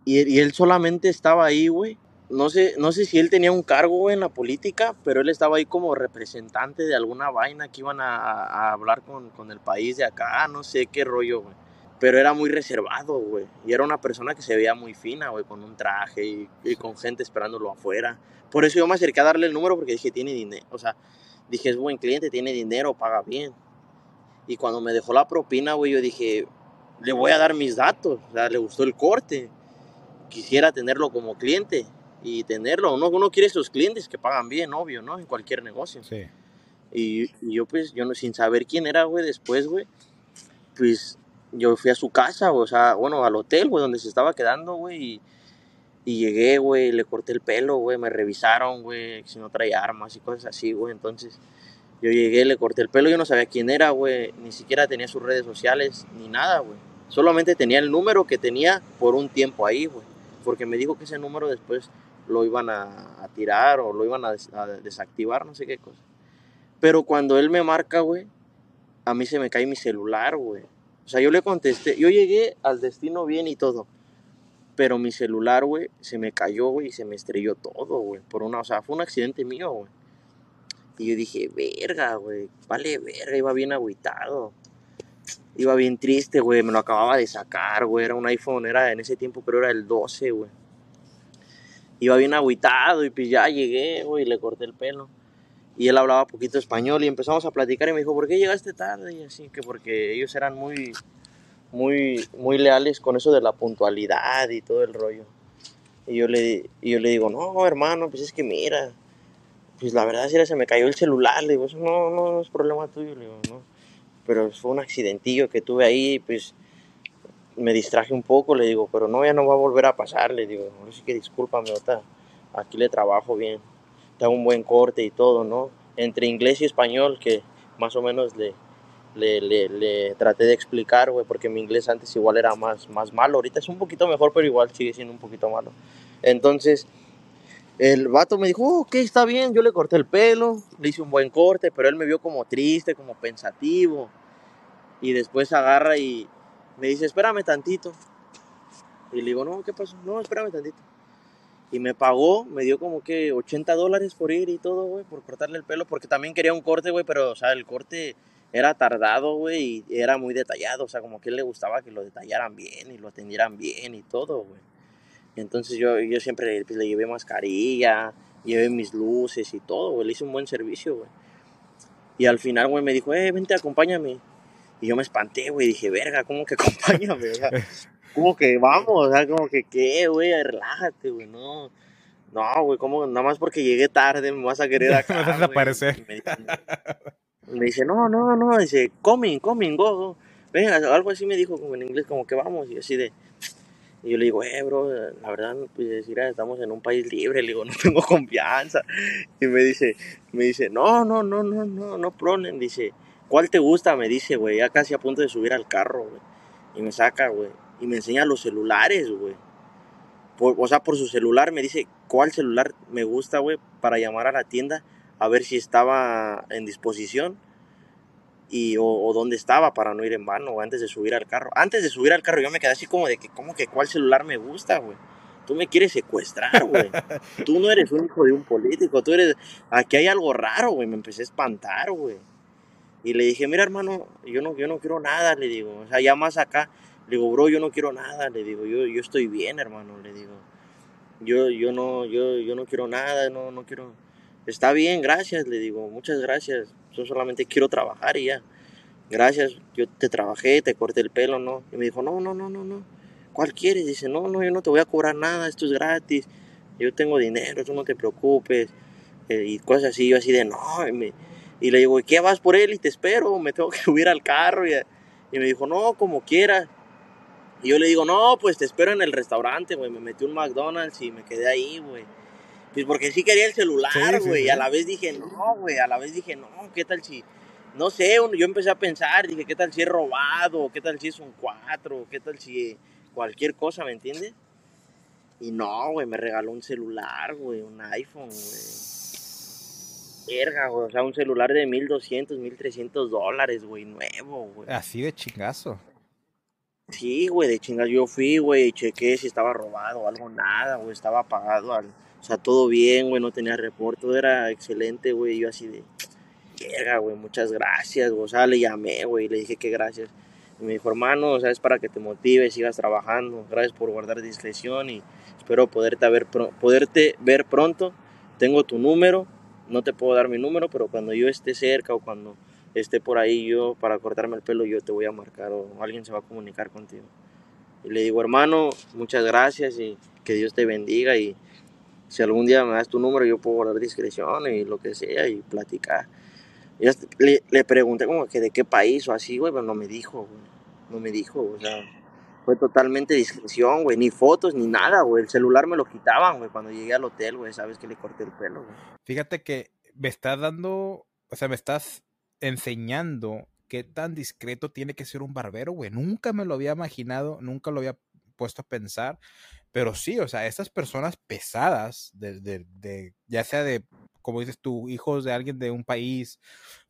Y, y él solamente estaba ahí, güey. No sé, no sé si él tenía un cargo, güey, en la política, pero él estaba ahí como representante de alguna vaina que iban a, a hablar con, con el país de acá, no sé qué rollo, güey. Pero era muy reservado, güey. Y era una persona que se veía muy fina, güey, con un traje y, y con gente esperándolo afuera. Por eso yo me acerqué a darle el número porque dije, tiene dinero. O sea, dije, es buen cliente, tiene dinero, paga bien. Y cuando me dejó la propina, güey, yo dije, le voy a dar mis datos. O sea, le gustó el corte. Quisiera tenerlo como cliente y tenerlo. Uno, uno quiere sus clientes que pagan bien, obvio, ¿no? En cualquier negocio. Sí. Y, y yo, pues, yo no, sin saber quién era, güey, después, güey, pues yo fui a su casa, güey, o sea, bueno, al hotel, güey, donde se estaba quedando, güey, y, y llegué, güey, le corté el pelo, güey, me revisaron, güey, si no traía armas y cosas así, güey, entonces yo llegué, le corté el pelo, yo no sabía quién era, güey, ni siquiera tenía sus redes sociales, ni nada, güey, solamente tenía el número que tenía por un tiempo ahí, güey, porque me dijo que ese número después lo iban a, a tirar o lo iban a, des- a desactivar, no sé qué cosa. Pero cuando él me marca, güey, a mí se me cae mi celular, güey. O sea, yo le contesté, yo llegué al destino bien y todo. Pero mi celular, güey, se me cayó, güey, y se me estrelló todo, güey. Por una, o sea, fue un accidente mío, güey. Y yo dije, verga, güey, vale, verga, iba bien agüitado. Iba bien triste, güey, me lo acababa de sacar, güey. Era un iPhone, era en ese tiempo, pero era el 12, güey. Iba bien agüitado y pues ya llegué, güey, le corté el pelo. Y él hablaba poquito español y empezamos a platicar y me dijo, ¿por qué llegaste tarde? Y así, que porque ellos eran muy, muy, muy leales con eso de la puntualidad y todo el rollo. Y yo le, y yo le digo, no, hermano, pues es que mira, pues la verdad sí se me cayó el celular. Le digo, eso no, no, es problema tuyo, le digo, no. Pero fue un accidentillo que tuve ahí, pues me distraje un poco, le digo, pero no, ya no va a volver a pasar, le digo, ahora sí que discúlpame, ahorita aquí le trabajo bien, te hago un buen corte y todo, ¿no? Entre inglés y español, que más o menos le, le, le, le traté de explicar, güey, porque mi inglés antes igual era más, más malo, ahorita es un poquito mejor, pero igual sigue siendo un poquito malo. Entonces, el vato me dijo, "Oh, ok, está bien, yo le corté el pelo, le hice un buen corte, pero él me vio como triste, como pensativo, y después agarra y me dice, espérame tantito. Y le digo, no, ¿qué pasó? No, espérame tantito. Y me pagó, me dio como que 80 dólares por ir y todo, güey, por cortarle el pelo, porque también quería un corte, güey, pero, o sea, el corte era tardado, güey, y era muy detallado, o sea, como que él le gustaba que lo detallaran bien y lo atendieran bien y todo, güey. Entonces yo, yo siempre pues, le llevé mascarilla, llevé mis luces y todo, güey, le hice un buen servicio, güey. Y al final, güey, me dijo, eh, vente, acompáñame. Y yo me espanté, güey, dije, verga, ¿cómo que acompáñame? O sea, ¿Cómo que vamos? O sea, como que, ¿qué, güey? Relájate, güey, no. No, güey, ¿cómo? Nada más porque llegué tarde me vas a querer acá, Vas a güey. desaparecer. Y Me dice, me dice, no, no, no, dice, coming, coming, go, go. Venga, algo así me dijo como en inglés, como que vamos, y así de... Y yo le digo, eh, bro, la verdad, pues, mira, estamos en un país libre, le digo, no tengo confianza. Y me dice, me dice, no, no, no, no, no, no problem, dice, ¿cuál te gusta? Me dice, güey, ya casi a punto de subir al carro, güey. Y me saca, güey, y me enseña los celulares, güey. O sea, por su celular me dice, cuál celular me gusta, güey, para llamar a la tienda a ver si estaba en disposición y o, dónde estaba para no ir en vano antes de subir al carro. Antes de subir al carro yo me quedé así como de que, ¿cómo que cuál celular me gusta, güey? Tú me quieres secuestrar, güey. Tú no eres un hijo de un político, tú eres... Aquí hay algo raro, güey. Me empecé a espantar, güey. Y le dije, mira, hermano, yo no, yo no quiero nada, le digo. O sea, ya más acá, le digo, bro, yo no quiero nada, le digo. Yo, yo estoy bien, hermano, le digo. Yo, yo, no, yo, yo no quiero nada, no, no quiero Está bien, gracias, le digo, muchas gracias. Yo solamente quiero trabajar y ya. Gracias, yo te trabajé, te corté el pelo, ¿no? Y me dijo, no, no, no, no, no. ¿Cuál quieres? Dice, no, no, yo no te voy a cobrar nada, esto es gratis. Yo tengo dinero, tú no te preocupes. Eh, y cosas así, yo así de, no. Y, le digo, ¿y qué vas por él? Y te espero, me tengo que subir al carro. Y, y me dijo, no, como quieras. Y yo le digo, no, pues te espero en el restaurante, güey. Me metí un McDonald's y me quedé ahí, güey. Pues porque sí quería el celular, güey. Y a la vez dije, no, güey. A la vez dije, no, ¿qué tal si.? No sé, yo empecé a pensar, dije, ¿qué tal si es robado? ¿Qué tal si es un 4? ¿Qué tal si cualquier cosa, ¿me entiendes? Y no, güey, me regaló un celular, güey, un iPhone, güey. Verga, güey, o sea, un celular de 1200, 1300 dólares, güey, nuevo, güey. Así de chingazo. Sí, güey, de chingazo. Yo fui, güey, chequé si estaba robado o algo, nada, güey, estaba apagado al sea, todo bien, güey, no tenía reporte, todo era excelente, güey. Yo así de, verga, güey, muchas gracias, güey. O sea, le llamé, güey, le dije que gracias. Y me dijo, hermano, o sea, es para que te motives, sigas trabajando. Gracias por guardar discreción y espero poderte ver, poderte ver pronto. Tengo tu número, no te puedo dar mi número, pero cuando yo esté cerca o cuando esté por ahí yo para cortarme el pelo, yo te voy a marcar o alguien se va a comunicar contigo. Y le digo, hermano, muchas gracias y que Dios te bendiga y si algún día me das tu número, yo puedo guardar discreción y lo que sea y platicar. Yo le, le, pregunté como que de qué país o así, güey, pero no me dijo, güey. No me dijo, o sea, fue totalmente discreción, güey. Ni fotos, ni nada, güey. El celular me lo quitaban, güey, cuando llegué al hotel, güey. Sabes que le corté el pelo, güey. Fíjate que me estás dando, o sea, me estás enseñando qué tan discreto tiene que ser un barbero, güey. Nunca me lo había imaginado, nunca lo había puesto a pensar. Pero sí, o sea, estas personas pesadas, de, de, ya sea de, como dices tú, hijos de alguien de un país,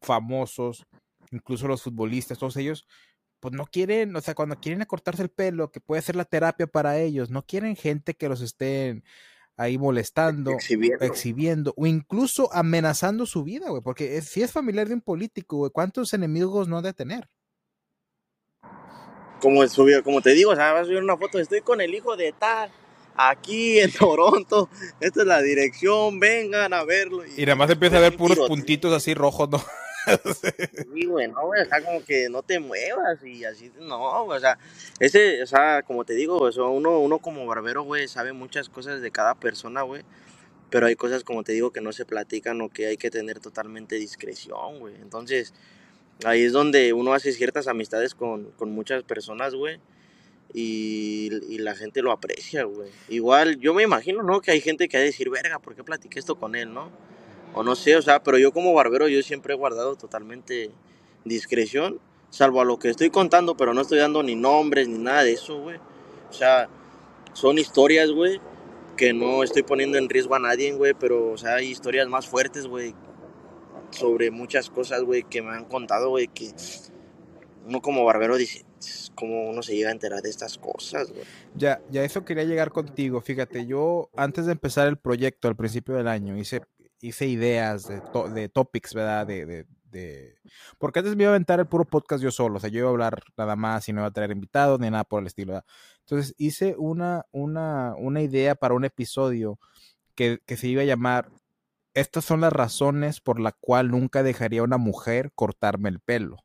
famosos, incluso los futbolistas, todos ellos, pues no quieren, o sea, cuando quieren acortarse el pelo, que puede ser la terapia para ellos, no quieren gente que los estén ahí molestando, exhibiendo, o incluso amenazando su vida, güey, porque si es familiar de un político, güey, ¿cuántos enemigos no ha de tener? Como, como te digo, o sea, vas a subir una foto, estoy con el hijo de tal, aquí en Toronto, esta es la dirección, vengan a verlo. Y, nada más empieza a ver puros puntitos así rojos, ¿no? sí, güey, no, güey, o sea, como que no te muevas y así, no, o sea, ese, o sea, como te digo, o uno, uno como barbero, güey, sabe muchas cosas de cada persona, güey, pero hay cosas, como te digo, que no se platican o que hay que tener totalmente discreción, güey, entonces, ahí es donde uno hace ciertas amistades con, muchas personas, güey. Y, la gente lo aprecia, güey. Igual, yo me imagino, ¿no? Que hay gente que ha de decir, verga, ¿por qué platiqué esto con él, no? O no sé, o sea, pero yo como barbero, yo siempre he guardado totalmente discreción, salvo a lo que estoy contando, pero no estoy dando ni nombres ni nada de eso, güey. O sea, son historias, güey, que no estoy poniendo en riesgo a nadie, güey, pero, o sea, hay historias más fuertes, güey, sobre muchas cosas, güey, que me han contado, güey, que uno como barbero dice, ¿cómo uno se llega a enterar de estas cosas, güey? Ya, ya eso quería llegar contigo. Fíjate, yo antes de empezar el proyecto al principio del año hice, hice ideas de, de topics, ¿verdad? De, de, Porque antes me iba a aventar el puro podcast yo solo, o sea, yo iba a hablar nada más y no iba a traer invitados ni nada por el estilo, ¿verdad? Entonces hice una, una, una idea para un episodio que, que se iba a llamar estas son las razones por la cual nunca dejaría a una mujer cortarme el pelo.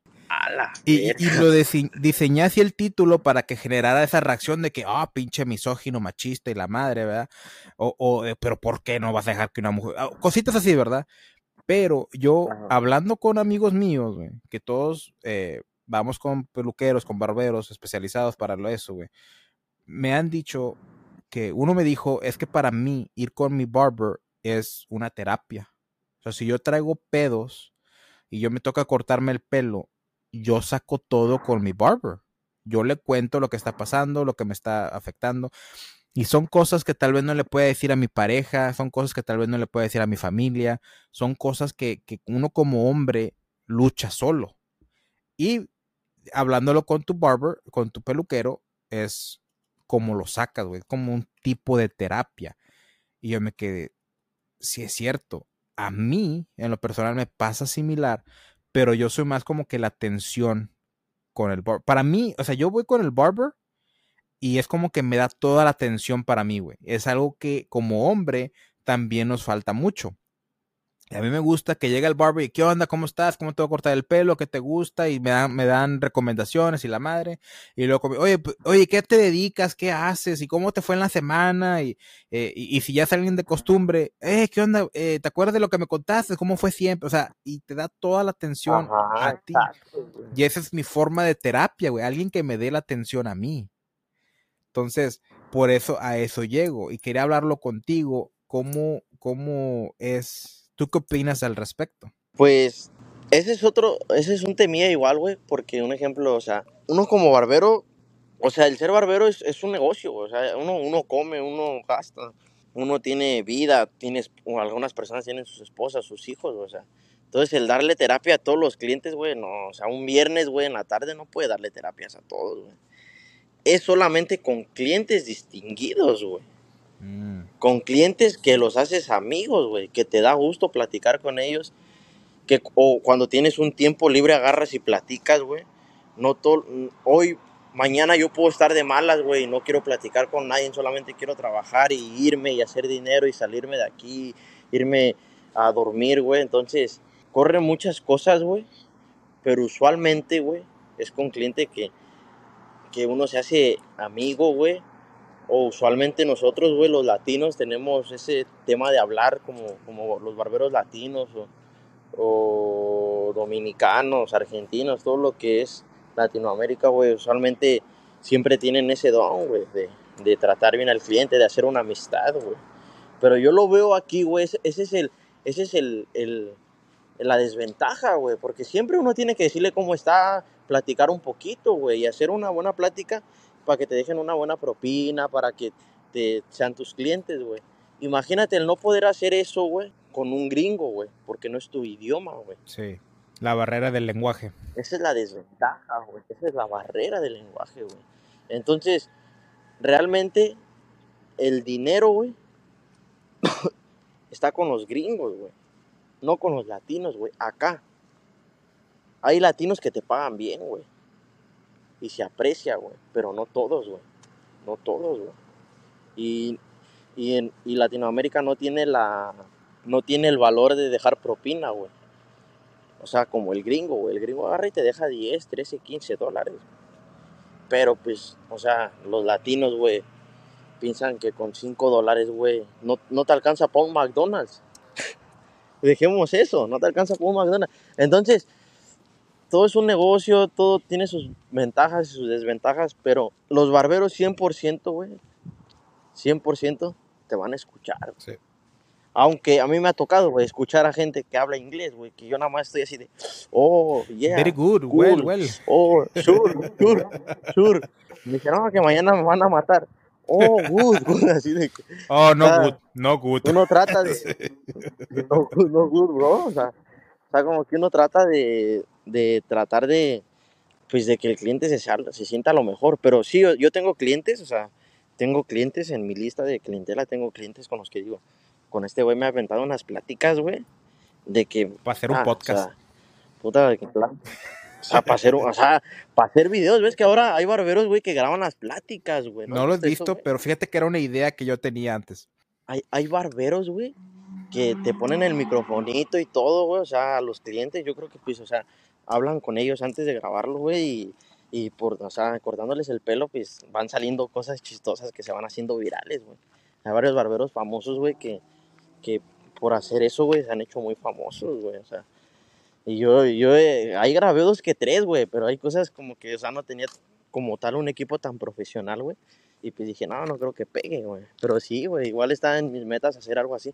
Y, y, lo diseñé así el título para que generara esa reacción de que, ah, pinche misógino, machista y la madre, ¿verdad? O, o, pero ¿por qué no vas a dejar que una mujer... Ah, cositas así, ¿verdad? Pero yo, hablando con amigos míos, güey, que todos eh, vamos con peluqueros, con barberos especializados para eso, güey, me han dicho que uno me dijo, es que para mí ir con mi barber es una terapia. O sea, si yo traigo pedos y yo me toca cortarme el pelo, yo saco todo con mi barber. Yo le cuento lo que está pasando, lo que me está afectando. Y son cosas que tal vez no le pueda decir a mi pareja, son cosas que tal vez no le pueda decir a mi familia, son cosas que, que uno como hombre lucha solo. Y hablándolo con tu barber, con tu peluquero, es como lo sacas, güey, como un tipo de terapia. Y yo me quedé, si es cierto, a mí en lo personal me pasa similar, pero yo soy más como que la tensión con el barber. Para mí, o sea, yo voy con el barber y es como que me da toda la atención para mí, güey. Es algo que como hombre también nos falta mucho. A mí me gusta que llegue el barber y, ¿qué onda? ¿Cómo estás? ¿Cómo te voy a cortar el pelo? ¿Qué te gusta? Y me dan, me dan recomendaciones y la madre. Y luego, oye, oye, ¿qué te dedicas? ¿Qué haces? ¿Y cómo te fue en la semana? Y, eh, y, si ya es alguien de costumbre, eh, ¿qué onda? Eh, ¿Te acuerdas de lo que me contaste? ¿Cómo fue siempre? O sea, y te da toda la atención a ti. y esa es mi forma de terapia, güey. Alguien que me dé la atención a mí. Entonces, por eso a eso llego. Y quería hablarlo contigo. ¿Cómo, cómo es ¿Tú qué opinas al respecto? Pues ese es otro, ese es un temía igual, güey, porque un ejemplo, o sea, uno como barbero, o sea, el ser barbero es, es un negocio, o sea, uno, uno come, uno gasta, uno tiene vida, tienes, algunas personas tienen sus esposas, sus hijos, o sea, entonces el darle terapia a todos los clientes, güey, no, o sea, un viernes, güey, en la tarde no puede darle terapias a todos, güey. Es solamente con clientes distinguidos, güey. Mm. Con clientes que los haces amigos, güey, que te da gusto platicar con ellos. Que, o cuando tienes un tiempo libre agarras y platicas, güey. No todo, hoy, mañana yo puedo estar de malas, güey, no quiero platicar con nadie, solamente quiero trabajar y irme y hacer dinero y salirme de aquí, irme a dormir, güey. Entonces, corren muchas cosas, güey. Pero usualmente, güey, es con cliente que, que uno se hace amigo, güey o usualmente nosotros, güey, los latinos tenemos ese tema de hablar como, como los barberos latinos o, dominicanos, argentinos, todo lo que es Latinoamérica, güey, usualmente siempre tienen ese don, güey, de, de, tratar bien al cliente, de hacer una amistad, güey. Pero yo lo veo aquí, güey, ese, es el, ese es el, el la desventaja, güey, porque siempre uno tiene que decirle cómo está, platicar un poquito, güey, y hacer una buena plática para que te dejen una buena propina, para que te, sean tus clientes, güey. Imagínate el no poder hacer eso, güey, con un gringo, güey, porque no es tu idioma, güey. Sí, la barrera del lenguaje. Esa es la desventaja, güey. Esa es la barrera del lenguaje, güey. Entonces, realmente, el dinero, güey, está con los gringos, güey. No con los latinos, güey. Acá. Hay latinos que te pagan bien, güey y se aprecia, güey, pero no todos, güey, no todos, güey. Y, y, en, y Latinoamérica no tiene la, no tiene el valor de dejar propina, güey. O sea, como el gringo, güey. El gringo agarra y te deja 10, 13, 15 dólares. Pero pues, o sea, los latinos, güey, piensan que con 5 dólares, güey, no, no te alcanza para un McDonald's. Dejemos eso, no te alcanza para un McDonald's. Entonces, todo es un negocio, todo tiene sus ventajas y sus desventajas, pero los barberos 100%, güey, 100% te van a escuchar. Sí. Aunque a mí me ha tocado, güey, escuchar a gente que habla inglés, güey, que yo nada más estoy así de, oh, yeah. Very good, well, well. Oh, sure, sure, sure. Me dijeron que mañana me van a matar. Oh, good, good, así de que. Oh, no good, no good. Uno trata de. no, no good, bro, o sea, o sea, como que uno trata de, de tratar de, pues de que el cliente se, se sienta lo mejor. Pero sí, yo, tengo clientes, o sea, tengo clientes en mi lista de clientela, tengo clientes con los que digo, con este güey me ha aventado unas pláticas, güey, de que... Para hacer un ah, podcast. puta, de que plan. O sea, para hacer, o sea, para hacer videos, ves que ahora hay barberos, güey, que graban las pláticas, güey. No, lo he visto, pero fíjate que era una idea que yo tenía antes. Hay, hay barberos, güey, que te ponen el microfonito y todo, güey, o sea, a los clientes, yo creo que, pues, o sea, hablan con ellos antes de grabarlo, güey, y, y, por, o sea, cortándoles el pelo, pues van saliendo cosas chistosas que se van haciendo virales, güey. Hay varios barberos famosos, güey, que, que por hacer eso, güey, se han hecho muy famosos, güey, o sea. Y yo, yo, eh, ahí grabé dos que tres, güey, pero hay cosas como que, o sea, no tenía como tal un equipo tan profesional, güey. Y pues dije, no, no creo que pegue, güey. Pero sí, güey, igual está en mis metas hacer algo así.